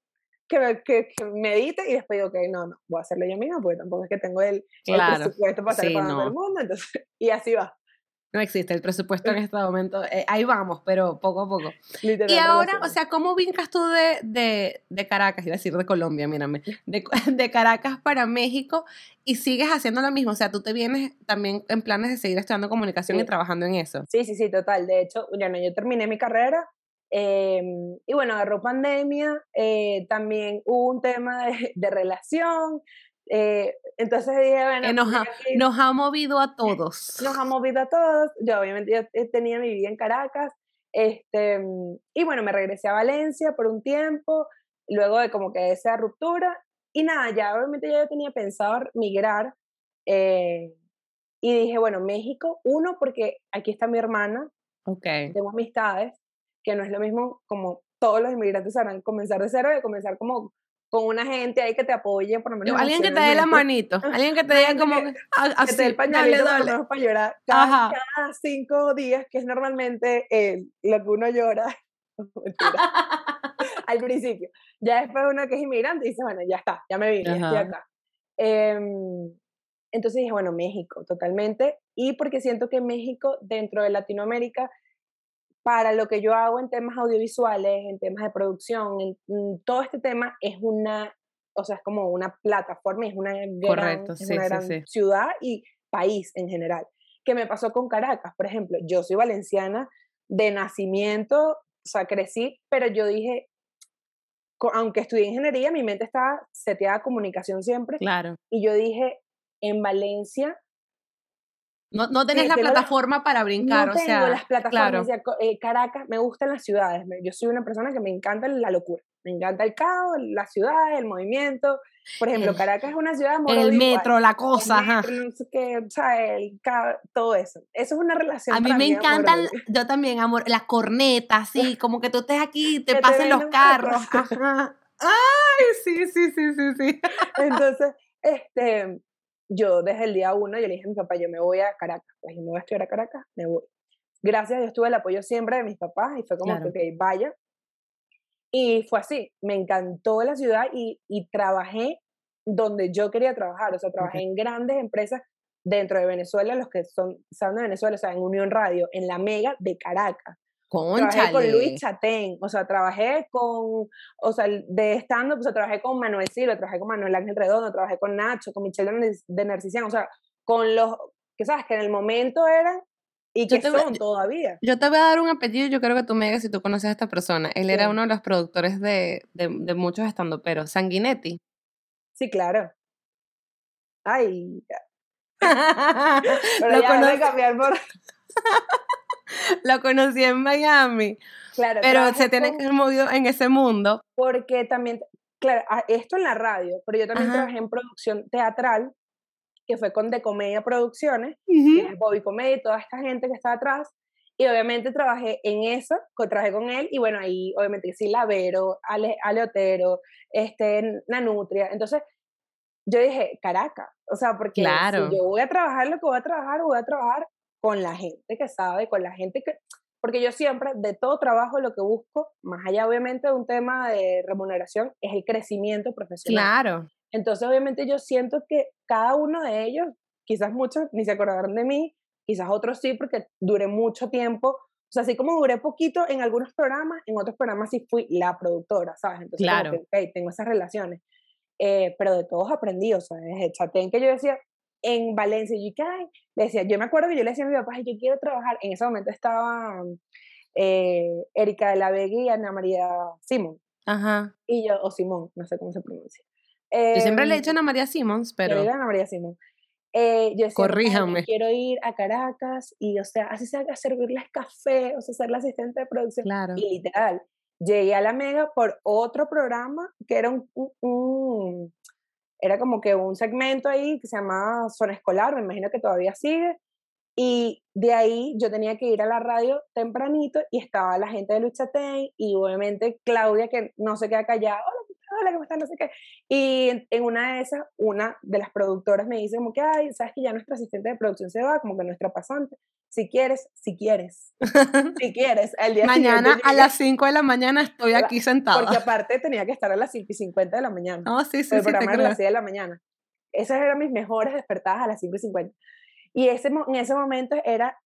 que, me, que, medite y después digo, ok, no, no, voy a hacerlo yo mismo porque tampoco es que tengo el, presupuesto para hacer para todo el mundo. Entonces, y así va. No existe el presupuesto en este momento. Eh, ahí vamos, pero poco a poco. y ahora, o sea, ¿cómo vincas tú de, de, de, Caracas, iba a decir de Colombia, mírame, de, de, Caracas para México y sigues haciendo lo mismo? O sea, tú te vienes también en planes de seguir estudiando comunicación y trabajando en eso. Sí, sí, sí, total. De hecho, ya no, yo terminé mi carrera em, y bueno, agarró pandemia, eh, también hubo un tema de, de relación, eh, entonces dije, bueno, nos, ha, nos ha movido a todos. Nos ha movido a todos. Yo obviamente yo eh, tenía mi vida en Caracas. Este, y bueno, me regresé a Valencia por un tiempo, luego de como que esa ruptura. Y nada, ya obviamente ya yo tenía pensado migrar. Eh, y dije, bueno, México, uno, porque aquí está mi hermana. Okay. Tengo amistades, que no es lo mismo como todos los inmigrantes sabrán comenzar de cero, de comenzar como con una gente ahí que te apoye, por lo menos. Alguien que te dé la manito, alguien que te diga como así, que te dé el pañalito para llorar cada, cinco días, que es normalmente lo que uno llora al principio. Ya después uno que es inmigrante dice, bueno, ya está, ya me vine, estoy acá. Em, entonces dije, bueno, México, totalmente. Y porque siento que México, dentro de Latinoamérica, para lo que yo hago en temas audiovisuales, en temas de producción, en, todo este tema es una, o sea, es como una plataforma, es una gran, ciudad y país en general. ¿Qué me pasó con Caracas? Por ejemplo, yo soy valenciana de nacimiento, o sea, crecí, pero yo dije, aunque estudié ingeniería, mi mente estaba seteada a comunicación siempre. Claro. Y yo dije, en Valencia no, no tenés la plataforma para brincar, no o sea. tengo las plataformas. Eh, Caracas, me gustan las ciudades. Yo soy una persona que me encanta la locura. Me encanta el caos, la ciudad, el movimiento. Por ejemplo, Caracas es una ciudad El metro, la cosa, ajá. todo eso. Eso es una relación. A mí me encantan, yo también, amor, las cornetas, sí, como que tú estés aquí y te pasen los carros. Ajá. Ay, sí, sí, sí, sí, sí. Entonces, este, yo desde el día uno, yo le dije a mi papá, yo me voy a Caracas, pues, y me voy a estudiar a Caracas, me voy. Gracias a Dios tuve el apoyo siempre de mis papás y fue como que, ok, vaya. Y fue así, me encantó la ciudad y, y trabajé donde yo quería trabajar, o sea, trabajé en grandes empresas dentro de Venezuela, los que son, saben de Venezuela, o sea, en Unión Radio, en la Mega de Caracas. Trabajé con Luis Chatén, o sea, trabajé con, o sea, de estando, pues trabajé con Manuel Silva, trabajé con Manuel Ángel Redondo, trabajé con Nacho, con Michelle de Narcisian, o sea, con los, que sabes, que en el momento eran y que son todavía. Yo te voy a dar un apellido, yo creo que tú me digas si tú conoces a esta persona. Él era uno de los productores de, de, de muchos pero Sanguinetti. Sí, claro. Ay. Pero Lo ya cambiar por... lo conocí en Miami. Claro, pero se tiene que movido en ese mundo. Porque también, claro, esto en la radio, pero yo también trabajé en producción teatral, que fue con De Comedia Producciones, Bobby Comedia y toda esta gente que está atrás. Y obviamente trabajé en eso, trabajé con él, y bueno, ahí obviamente sí, Lavero, Ale, Otero, este, Nanutria. Entonces, yo dije, Caracas, o sea, porque si yo voy a trabajar lo que voy a trabajar, voy a trabajar con la gente que sabe, con la gente que... Porque yo siempre, de todo trabajo, lo que busco, más allá obviamente de un tema de remuneración, es el crecimiento profesional. Claro. Entonces, obviamente yo siento que cada uno de ellos, quizás muchos ni se acordaron de mí, quizás otros sí, porque duré mucho tiempo. O sea, así como duré poquito en algunos programas, en otros programas sí fui la productora, ¿sabes? Entonces, claro. tengo esas relaciones. Eh, pero de todos aprendí, o sea, desde Chatén que yo decía, en Valencia. Y yo, le decía, yo me acuerdo que yo le decía a mi papá, yo quiero trabajar. En ese momento estaba eh, Erika de la Vega y Ana María Simón. Ajá. Y yo, o Simón, no sé cómo se pronuncia. yo siempre le he dicho Ana María Simons, pero. Yo Ana María Simón. Eh, yo decía, Corríjame. quiero ir a Caracas y, o sea, así sea, servirles café, o sea, ser la asistente de producción. Claro. Y literal, llegué a la Mega por otro programa que era un, un era como que un segmento ahí que se llamaba Zona Escolar, me imagino que todavía sigue, y de ahí yo tenía que ir a la radio tempranito y estaba la gente de Lucha Ten y obviamente Claudia que no se queda callada, hola, ¿cómo estás? No sé qué. Y en, una de esas, una de las productoras me dice como que, ay, sabes que ya nuestra asistente de producción se va, como que nuestra pasante. Si quieres, si quieres, si quieres, el día Mañana a las 5 de la mañana estoy aquí sentada. Porque aparte tenía que estar a las 5 y 50 de la mañana. Oh, sí, sí, el programa a las 6 de la mañana. Esas eran mis mejores despertadas a las 5 y 50. Y ese, en ese momento era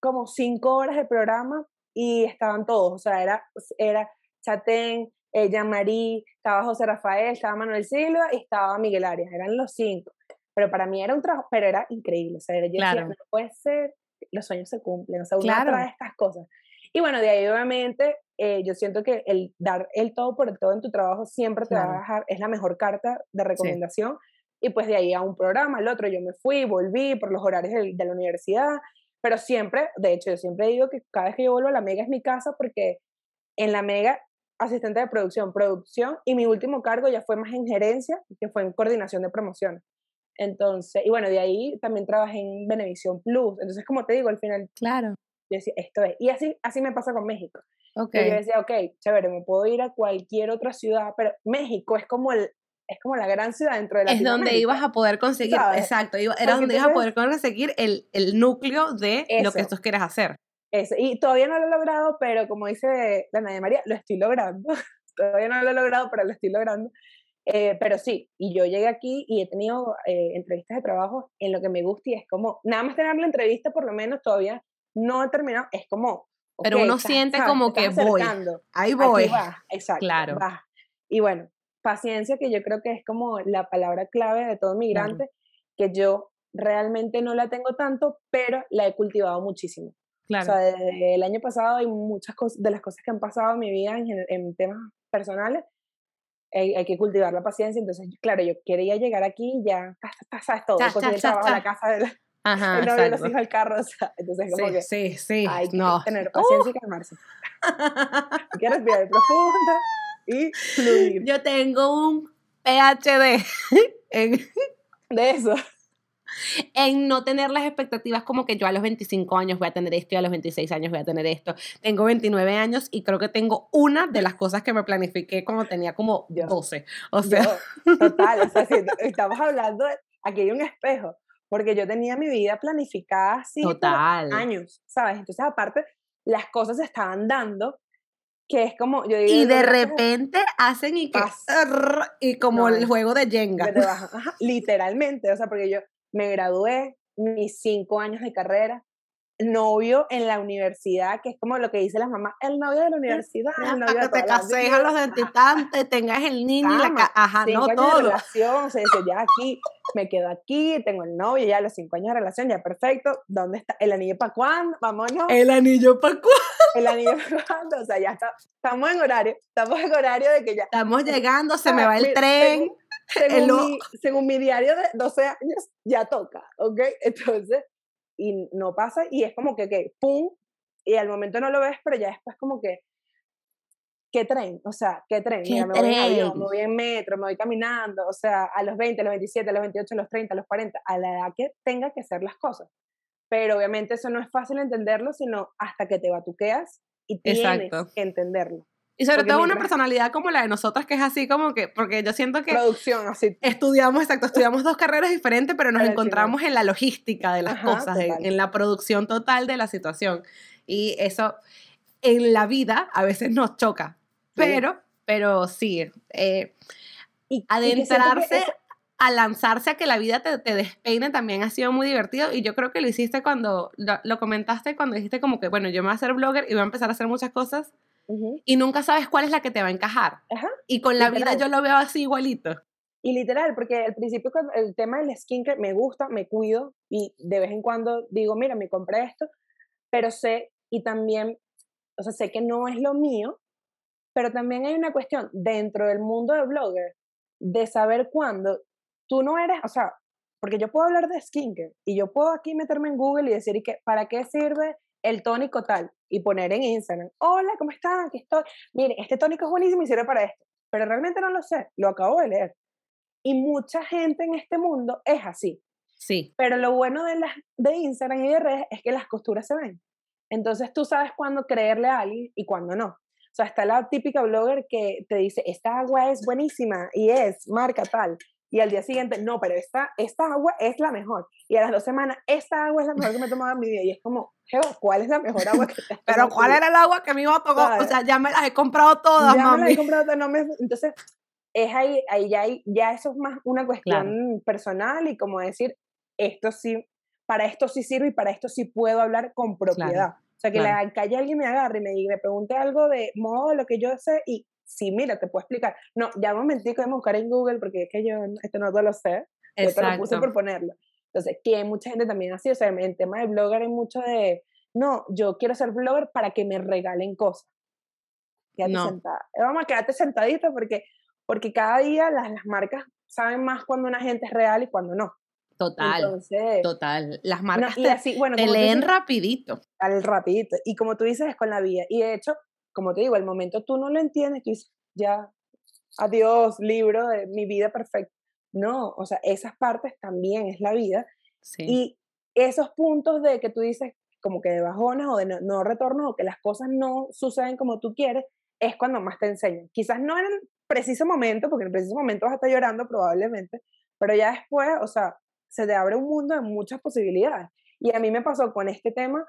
como 5 horas de programa y estaban todos, o sea, era, era Chatén, ella Marí, estaba José Rafael, estaba Manuel Silva y estaba Miguel Arias, eran los cinco. Pero para mí era un trabajo, pero era increíble, o sea, yo decía, no puede ser, los sueños se cumplen, o sea, uno claro. trae estas cosas. Y bueno, de ahí obviamente eh, yo siento que el dar el todo por el todo en tu trabajo siempre te va a dejar, es la mejor carta de recomendación. Y pues de ahí a un programa, al otro, yo me fui, volví por los horarios de, de la universidad, pero siempre, de hecho, yo siempre digo que cada vez que yo vuelvo a la Mega es mi casa porque en la Mega, asistente de producción, producción, y mi último cargo ya fue más en gerencia, que fue en coordinación de promoción. Entonces, y bueno, de ahí también trabajé en Benevisión Plus. Entonces, como te digo, al final, claro. yo decía, esto es. Y así, así me pasa con México. Okay. yo decía, ok, chévere, me puedo ir a cualquier otra ciudad, pero México es como el, es como la gran ciudad dentro de la Es donde ibas a poder conseguir, exacto, era donde ibas a poder conseguir el, el núcleo de lo que tú quieres hacer. Eso. Y todavía no lo he logrado, pero como dice la de María, lo estoy logrando. todavía no lo he logrado, pero lo estoy logrando. Eh, pero sí, y yo llegué aquí y he tenido eh, entrevistas de trabajo en lo que me gusta y es como, nada más tener la entrevista por lo menos todavía no he terminado, es como... pero uno siente como que voy, ahí voy. exacto, claro. Y bueno, paciencia, que yo creo que es como la palabra clave de todo migrante, que yo realmente no la tengo tanto, pero la he cultivado muchísimo. Claro. O sea, desde el año pasado hay muchas cosas, de las cosas que han pasado en mi vida en, en temas personales, hay, hay, que cultivar la paciencia. Entonces, claro, yo quería llegar aquí y ya, sabes todo, cha, cha, el trabajo, la casa, del Ajá, el novio, los hijos, el carro, o sea, entonces como sí, que sí, sí, hay que no. tener paciencia uh. y calmarse. hay que respirar profunda y fluir. Yo tengo un PhD en... de eso. En no tener las expectativas como que yo a los 25 años voy a tener esto y a los 26 años voy a tener esto. Tengo 29 años y creo que tengo una de las cosas que me planifiqué cuando tenía como 12. O sea, total, o sea, si estamos hablando, aquí hay un espejo, porque yo tenía mi vida planificada así total. años, ¿sabes? Entonces, aparte, las cosas se estaban dando que es como yo digo, y de repente hacen y que y como el juego de Jenga literalmente o sea porque yo me gradué mis cinco años de carrera novio en la universidad, que es como lo que dice la mamá, el novio de la universidad, el novio que te cases a los veintitantos, tengas el niño y la ajá, no todo. De relación, se dice, ya aquí, me quedo aquí, tengo el novio, ya los cinco años de relación, ya perfecto, ¿dónde está? ¿El anillo para cuándo? Vámonos. ¿El anillo para cuándo? El anillo para cuándo, o sea, ya está, estamos en horario, estamos en horario de que ya. Estamos llegando, se me va el tren. Según, mi, según mi diario de 12 años, ya toca, ¿ok? Entonces, y no pasa y es como que, que, ¡pum! Y al momento no lo ves, pero ya después como que, ¿qué tren? O sea, ¿qué tren? ¿Qué me tren? voy en avión, me voy en metro, me voy caminando, o sea, a los 20, a los 27, a los 28, a los 30, a los 40, a la edad que tenga que hacer las cosas. Pero obviamente eso no es fácil entenderlo, sino hasta que te batuqueas y tienes que entenderlo. Y sobre todo una personalidad como la de nosotras, que es así como que, porque yo siento que... Producción, así. Estudiamos, exacto, estudiamos dos carreras diferentes, pero nos encontramos en la logística de las cosas, en, la producción total de la situación. Y eso en la vida a veces nos choca, pero, pero sí, eh, y, adentrarse... a lanzarse a que la vida te, te, despeine también ha sido muy divertido. Y yo creo que lo hiciste cuando, lo, lo comentaste cuando dijiste como que, bueno, yo me voy a hacer blogger y voy a empezar a hacer muchas cosas y nunca sabes cuál es la que te va a encajar. Y con la vida yo lo veo así igualito. Y literal, porque al principio el tema del skincare me gusta, me cuido y de vez en cuando digo, mira, me compré esto, pero sé y también, o sea, sé que no es lo mío, pero también hay una cuestión dentro del mundo de blogger de saber cuándo tú no eres, o sea, porque yo puedo hablar de skincare y yo puedo aquí meterme en Google y decir, que, ¿para qué sirve el tónico tal y poner en Instagram, hola, ¿cómo están? Aquí estoy. Mire, este tónico es buenísimo y sirve para esto. Pero realmente no lo sé, lo acabo de leer. Y mucha gente en este mundo es así. Sí. Pero lo bueno de, las, de Instagram y de redes es que las costuras se ven. Entonces tú sabes cuándo creerle a alguien y cuándo no. sea, está la típica blogger que te dice, esta agua es buenísima y es marca tal. Y al día siguiente, no, pero esta, esta agua es la mejor. Y a las dos semanas, esta agua es la mejor que me he tomado en mi vida. Y es como, ¿cuál es la mejor agua que te Pero ¿cuál era el agua que me iba a tomar? O sea, ya me las he comprado todas, ya mami. me las he comprado todas. No me... Entonces, es ahí, ahí ya, ya eso es más una cuestión personal y como decir, esto sí, para esto sí sirve y para esto sí puedo hablar con propiedad. o sea, que, la, que alguien me agarre y me, me pregunte algo de modo de lo que yo sé y sí, mira, te puedo explicar. No, ya un momentico de buscar en Google porque es que yo esto no lo sé. Yo te lo puse por ponerlo. Entonces, que mucha gente también así, o sea, en tema de blogger hay mucho de, no, yo quiero ser blogger para que me regalen cosas. Quédate no. sentada. Vamos a quedarte sentadito porque, porque cada día las, las marcas saben más cuando una gente es real y cuando no. Total, Entonces, total. Las marcas y así, bueno, te leen rapidito. Al rapidito. Y como tú dices, es con la vida. Y de hecho, como te digo, el momento tú no lo entiendes, tú dices, ya, adiós, libro de mi vida perfecta. No, o sea, esas partes también es la vida. Y esos puntos de que tú dices, como que de bajones o de no, no retorno o que las cosas no suceden como tú quieres, es cuando más te enseñan. Quizás no en el preciso momento, porque en el preciso momento vas a estar llorando probablemente, pero ya después, o sea, se te abre un mundo de muchas posibilidades. Y a mí me pasó con este tema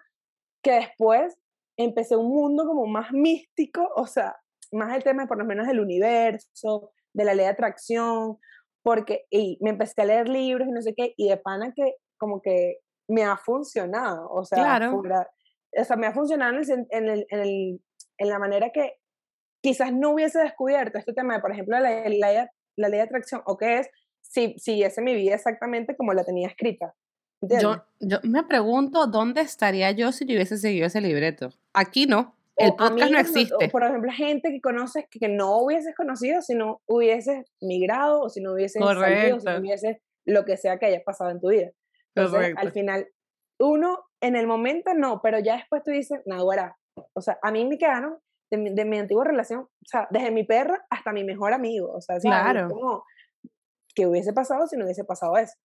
que después empecé un mundo como más místico, o sea, más el tema por lo menos del universo, de la ley de atracción, porque y me empecé a leer libros y no sé qué, y de pana que como que me ha funcionado, o sea, claro. o sea me ha funcionado en, el, en, el, en, la manera que quizás no hubiese descubierto este tema de, por ejemplo, la, la, la ley de atracción, o qué es, si siguiese mi vida exactamente como la tenía escrita. Yo, yo me pregunto dónde estaría yo si yo hubiese seguido ese libreto. Aquí no. El podcast no existe. por ejemplo, gente que conoces que, no hubieses conocido si no hubieses migrado o si no hubieses salido, si no hubieses lo que sea que haya pasado en tu vida. Entonces, al final, uno en el momento no, pero ya después tú dices, Nahuara, o sea, a mí me quedaron de mi, de mi, antigua relación, o sea, desde mi perra hasta mi mejor amigo, o sea, claro. como, ¿qué hubiese pasado si no hubiese pasado eso?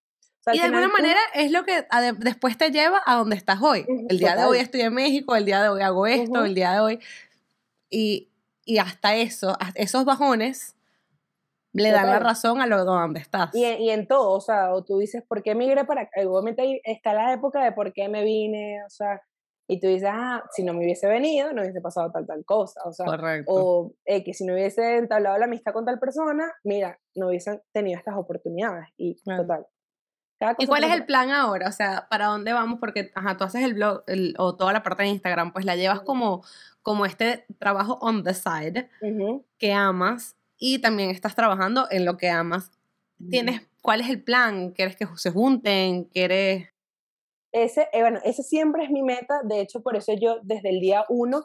Y de alguna manera es lo que después te lleva a donde estás hoy. el día de hoy estoy en México, el día de hoy hago esto, el día de hoy. Y, y hasta eso, esos bajones le dan la razón a lo donde estás. Y, y, en todo, o sea, o tú dices, ¿por qué migré para acá? Obviamente está la época de por qué me vine, o sea, y tú dices, ah, si no me hubiese venido, no hubiese pasado tal, tal cosa, o sea, Correcto. o eh, que si no hubiese entablado la amistad con tal persona, mira, no hubiesen tenido estas oportunidades, y total. ¿Y cuál es el plan ahora? O sea, ¿para dónde vamos? Porque ajá, tú haces el blog o toda la parte de Instagram, pues la llevas como, como este trabajo on the side que amas y también estás trabajando en lo que amas. ¿Tienes, ¿Cuál es el plan? ¿Quieres que se junten? ¿Quieres...? Ese, eh, bueno, ese siempre es mi meta. De hecho, por eso yo desde el día uno,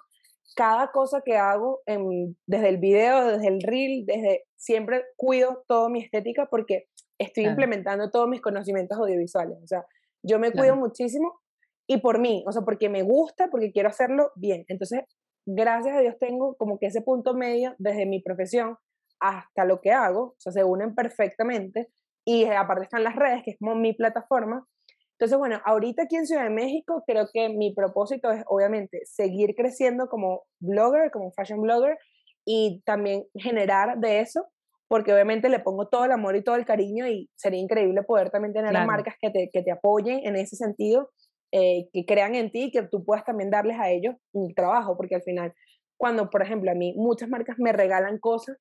cada cosa que hago, en, desde el video, desde el reel, desde siempre cuido toda mi estética porque estoy implementando todos mis conocimientos audiovisuales. O sea, yo me cuido muchísimo y por mí, o sea, porque me gusta, porque quiero hacerlo bien. Entonces, gracias a Dios tengo como que ese punto medio desde mi profesión hasta lo que hago, o sea, se unen perfectamente y aparte están las redes, que es como mi plataforma. Entonces, bueno, ahorita aquí en Ciudad de México creo que mi propósito es obviamente seguir creciendo como blogger, como fashion blogger y también generar de eso porque obviamente le pongo todo el amor y todo el cariño y sería increíble poder también tener marcas que te, que te apoyen en ese sentido, eh, que crean en ti y que tú puedas también darles a ellos un trabajo, porque al final, cuando, por ejemplo, a mí muchas marcas me regalan cosas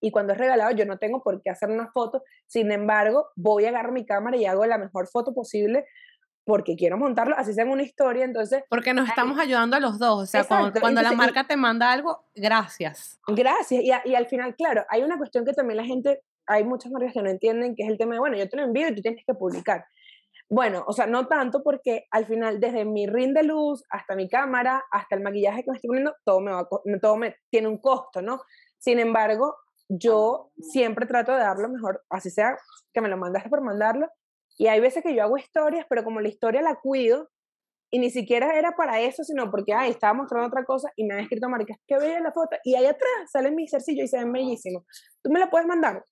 y cuando es regalado yo no tengo por qué hacer una foto, sin embargo, voy a agarrar mi cámara y hago la mejor foto posible porque quiero montarlo, así sea una historia, entonces... Porque nos estamos ayudando a los dos, o sea, cuando, la marca te manda algo, gracias. Gracias, y, y, al final, claro, hay una cuestión que también la gente, hay muchas marcas que no entienden, que es el tema de, bueno, yo te lo envío y tú tienes que publicar. Bueno, o sea, no tanto porque al final, desde mi ring de luz hasta mi cámara, hasta el maquillaje que me estoy poniendo, todo me, va, todo me tiene un costo, ¿no? Sin embargo, yo siempre trato de dar lo mejor, así sea que me lo mandaste por mandarlo, y hay veces que yo hago historias, pero como la historia la cuido, y ni siquiera era para eso, sino porque, ay, estaba mostrando otra cosa y me han escrito maricas, que bella la foto, y ahí atrás sale mi cercillo y se ven bellísimos. ¿Tú me la puedes mandar?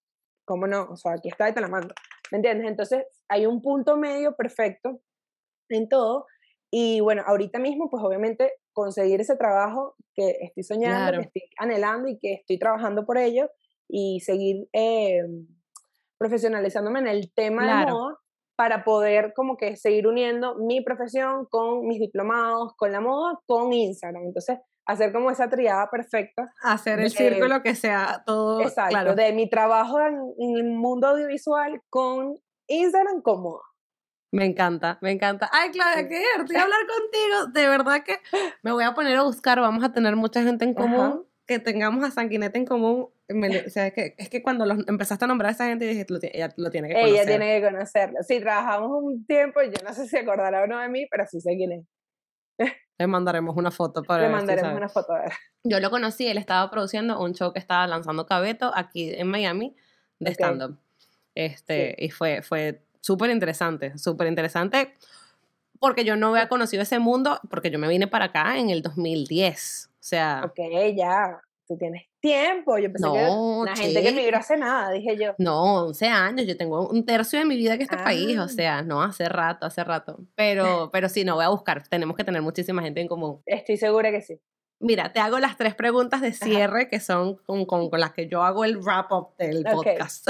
¿Cómo no? O sea, aquí está y te la mando. ¿Me entiendes? Entonces, hay un punto medio perfecto en todo. Y bueno, ahorita mismo, pues obviamente conseguir ese trabajo que estoy soñando, que estoy anhelando y que estoy trabajando por ello y seguir eh, profesionalizándome en el tema de moda para poder como que seguir uniendo mi profesión con mis diplomados, con la moda, con Instagram. Entonces, hacer como esa triada perfecta. Hacer el círculo que sea todo. Exacto, de mi trabajo en, el mundo audiovisual con Instagram con moda. Me encanta, me encanta. Ay, Claudia, qué divertido hablar contigo. De verdad que me voy a poner a buscar, vamos a tener mucha gente en común que tengamos a Sanguinete en común, o sea, es que, es que cuando empezaste a nombrar a esa gente, dije, ella lo tiene que conocer. Ella tiene que conocerlo. Sí, trabajamos un tiempo, yo no sé si acordará o no de mí, pero sí sé quién es. Le mandaremos una foto para Le mandaremos una foto a ver. Yo lo conocí, él estaba produciendo un show que estaba lanzando Cabeto aquí en Miami de stand-up. Este, Y fue, fue súper interesante, súper interesante porque yo no había conocido ese mundo, porque yo me vine para acá en el 2010. O sea. Ok, ya. Tú tienes tiempo. Yo pensé que la gente que migró hace nada, dije yo. No, 11 años. Yo tengo un tercio de mi vida en este país. O ah. sea, no, hace rato, hace rato. Pero, pero sí, no voy a buscar. Tenemos que tener muchísima gente en común. Estoy segura que sí. Mira, te hago las tres preguntas de cierre que son con, con, las que yo hago el wrap-up del podcast.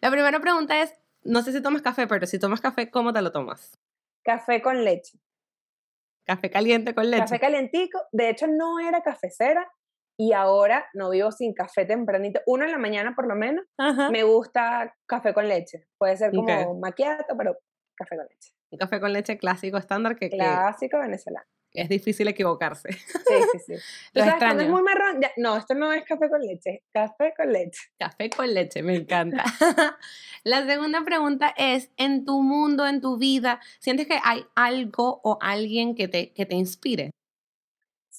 La primera pregunta es, no sé si tomas café, pero si tomas café, ¿cómo te lo tomas? Café con leche. Café caliente con leche. Café calientico. De hecho, no era cafecera y ahora no vivo sin café tempranito. Uno en la mañana por lo menos. Me gusta café con leche. Puede ser como maquiato, pero café con leche. Un café con leche clásico estándar que... Clásico venezolano es difícil equivocarse. Sí, sí, sí. Es muy marrón, no, esto no es café con leche, café con leche. Café con leche, me encanta. La segunda pregunta es, en tu mundo, en tu vida, ¿sientes que hay algo o alguien que te, que te inspire?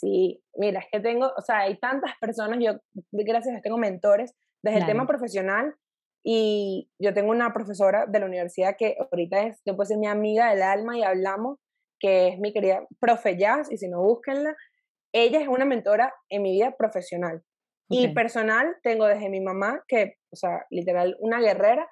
Sí, mira, es que tengo, o sea, hay tantas personas, yo gracias a tengo mentores desde el tema profesional y yo tengo una profesora de la universidad que ahorita es, yo puedo ser mi amiga del alma y hablamos que es mi querida profe Jazz, y si no, búsquenla. Ella es una mentora en mi vida profesional. Y personal, tengo desde mi mamá, que, o sea, literal, una guerrera,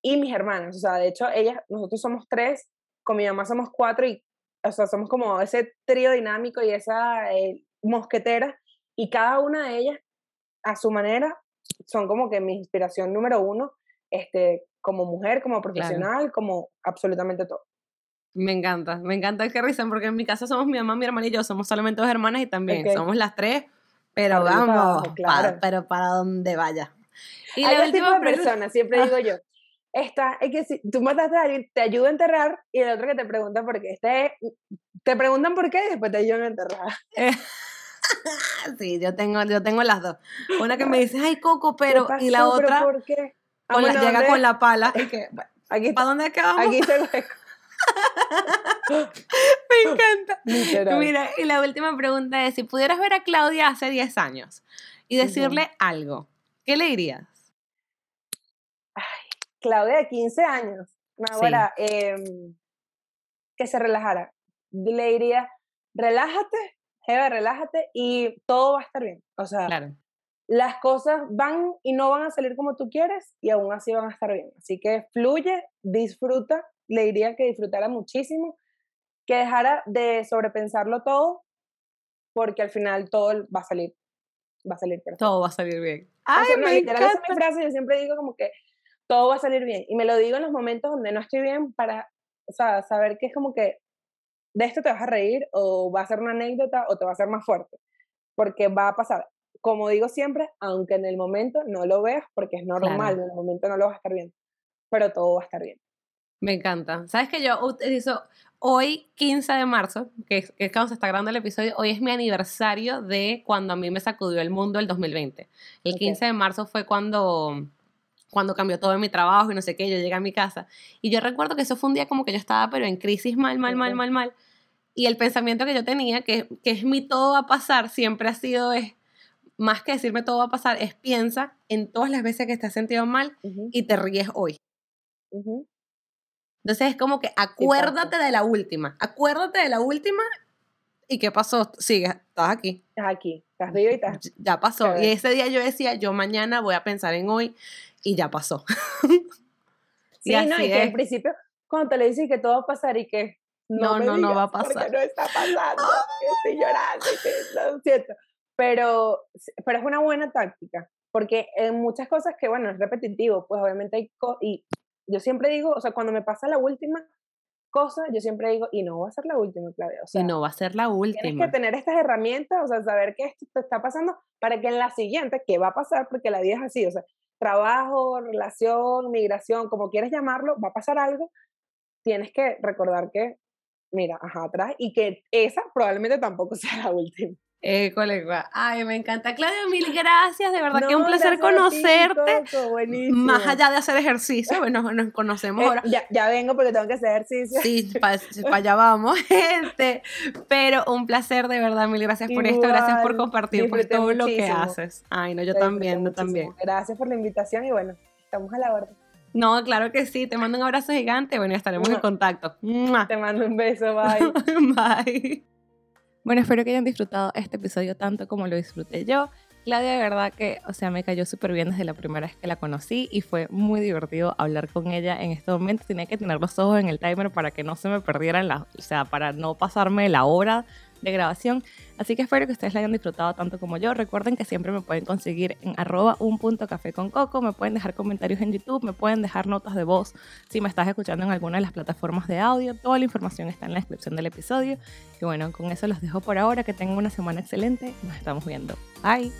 y mis hermanas. O sea, de hecho, ellas, nosotros somos tres, con mi mamá somos cuatro, y, o sea, somos como ese trío dinámico y esa eh, mosquetera, y cada una de ellas, a su manera, son como que mi inspiración número uno, este, como mujer, como profesional, como absolutamente todo. Me encanta, me encanta que risa, porque en mi casa somos mi mamá, mi hermana y yo, somos solamente dos hermanas y también somos las tres, pero vamos, pero para donde vaya. Y Hay la última persona, siempre digo yo. Esta es que si tú mataste a alguien, te ayuda a enterrar, y el otro que te pregunta por qué. Este te preguntan por qué y después te ayudan a enterrar. sí, yo tengo, yo tengo las dos. Una que me dice, ay, Coco, pero. y la otra. ¿Por qué? llega con la pala. Y que, aquí ¿Para dónde acabamos? Aquí se Me encanta. Mira, y la última pregunta es, si pudieras ver a Claudia hace 10 años y decirle algo, ¿qué le dirías? Claudia de 15 años. Ahora, em, que se relajara. Le diría, relájate, Jeva, relájate y todo va a estar bien. O sea, las cosas van y no van a salir como tú quieres y aún así van a estar bien. Así que fluye, disfruta le diría que disfrutara muchísimo, que dejara de sobrepensarlo todo, porque al final todo va a salir, va a salir perfecto. Todo va a salir bien. Ay, me encanta. Esa es mi frase, yo siempre digo como que todo va a salir bien. Y me lo digo en los momentos donde no estoy bien para, o sea, saber que es como que de esto te vas a reír o va a ser una anécdota o te va a ser más fuerte, porque va a pasar. Como digo siempre, aunque en el momento no lo veas, porque es normal, en el momento no lo vas a estar bien, pero todo va a estar bien. Me encanta. ¿Sabes que yo utilizo hoy, 15 de marzo, que es, que cuando se está grabando el episodio, hoy es mi aniversario de cuando a mí me sacudió el mundo el 2020. El 15 de marzo fue cuando, cuando cambió todo mi trabajo y no sé qué, yo llegué a mi casa. Y yo recuerdo que eso fue un día como que yo estaba, pero en crisis mal, mal, mal, mal, mal. Y el pensamiento que yo tenía, que, que es mi todo va a pasar, siempre ha sido es, más que decirme todo va a pasar, es piensa en todas las veces que te has sentido mal y te ríes hoy. Entonces es como que acuérdate de la última, acuérdate de la última y qué pasó, sigue, estás aquí. Estás aquí, estás vivo y estás. Ya pasó. Y ese día yo decía, yo mañana voy a pensar en hoy y ya pasó. sí, no, y que en principio, cuando te le dices que todo va a pasar y que no, no, no, va a pasar. no está pasando, estoy llorando, lo siento. Pero, pero es una buena táctica, porque en muchas cosas que, bueno, es repetitivo, pues obviamente hay, y yo siempre digo, o sea, cuando me pasa la última cosa, yo siempre digo, y no va a ser la última, Claudia. O sea, y no va a ser la última. Tienes que tener estas herramientas, o sea, saber que esto te está pasando para que en la siguiente, ¿qué va a pasar? Porque la vida es así, o sea, trabajo, relación, migración, como quieres llamarlo, va a pasar algo, tienes que recordar que, mira, ajá, atrás, y que esa probablemente tampoco sea la última. Eh, colega. Ay, me encanta. Claudia, mil gracias. De verdad que es un placer conocerte. Más allá de hacer ejercicio, bueno, nos conocemos eh, ahora. Ya, ya, vengo porque tengo que hacer ejercicio. Sí, para allá vamos. Este, pero un placer, de verdad. Mil gracias por esto. Gracias por compartir pues, todo lo que haces. Ay, no, yo también, yo también. Gracias por la invitación y bueno, estamos a la orden. No, claro que sí. Te mando un abrazo gigante. Bueno, estaremos en contacto. Te mando un beso. Bye. bye. Bueno, espero que hayan disfrutado este episodio tanto como lo disfruté yo. Claudia, de verdad que, o sea, me cayó súper bien desde la primera vez que la conocí y fue muy divertido hablar con ella en este momento. Tenía que tener los ojos en el timer para que no se me perdieran la, o sea, para no pasarme la hora de grabación. Así que espero que ustedes la hayan disfrutado tanto como yo. Recuerden que siempre me pueden conseguir en arroba un punto café con coco, me pueden dejar comentarios en YouTube, me pueden dejar notas de voz si me estás escuchando en alguna de las plataformas de audio. Toda la información está en la descripción del episodio. Y bueno, con eso los dejo por ahora. Que tengan una semana excelente. Nos estamos viendo. Bye.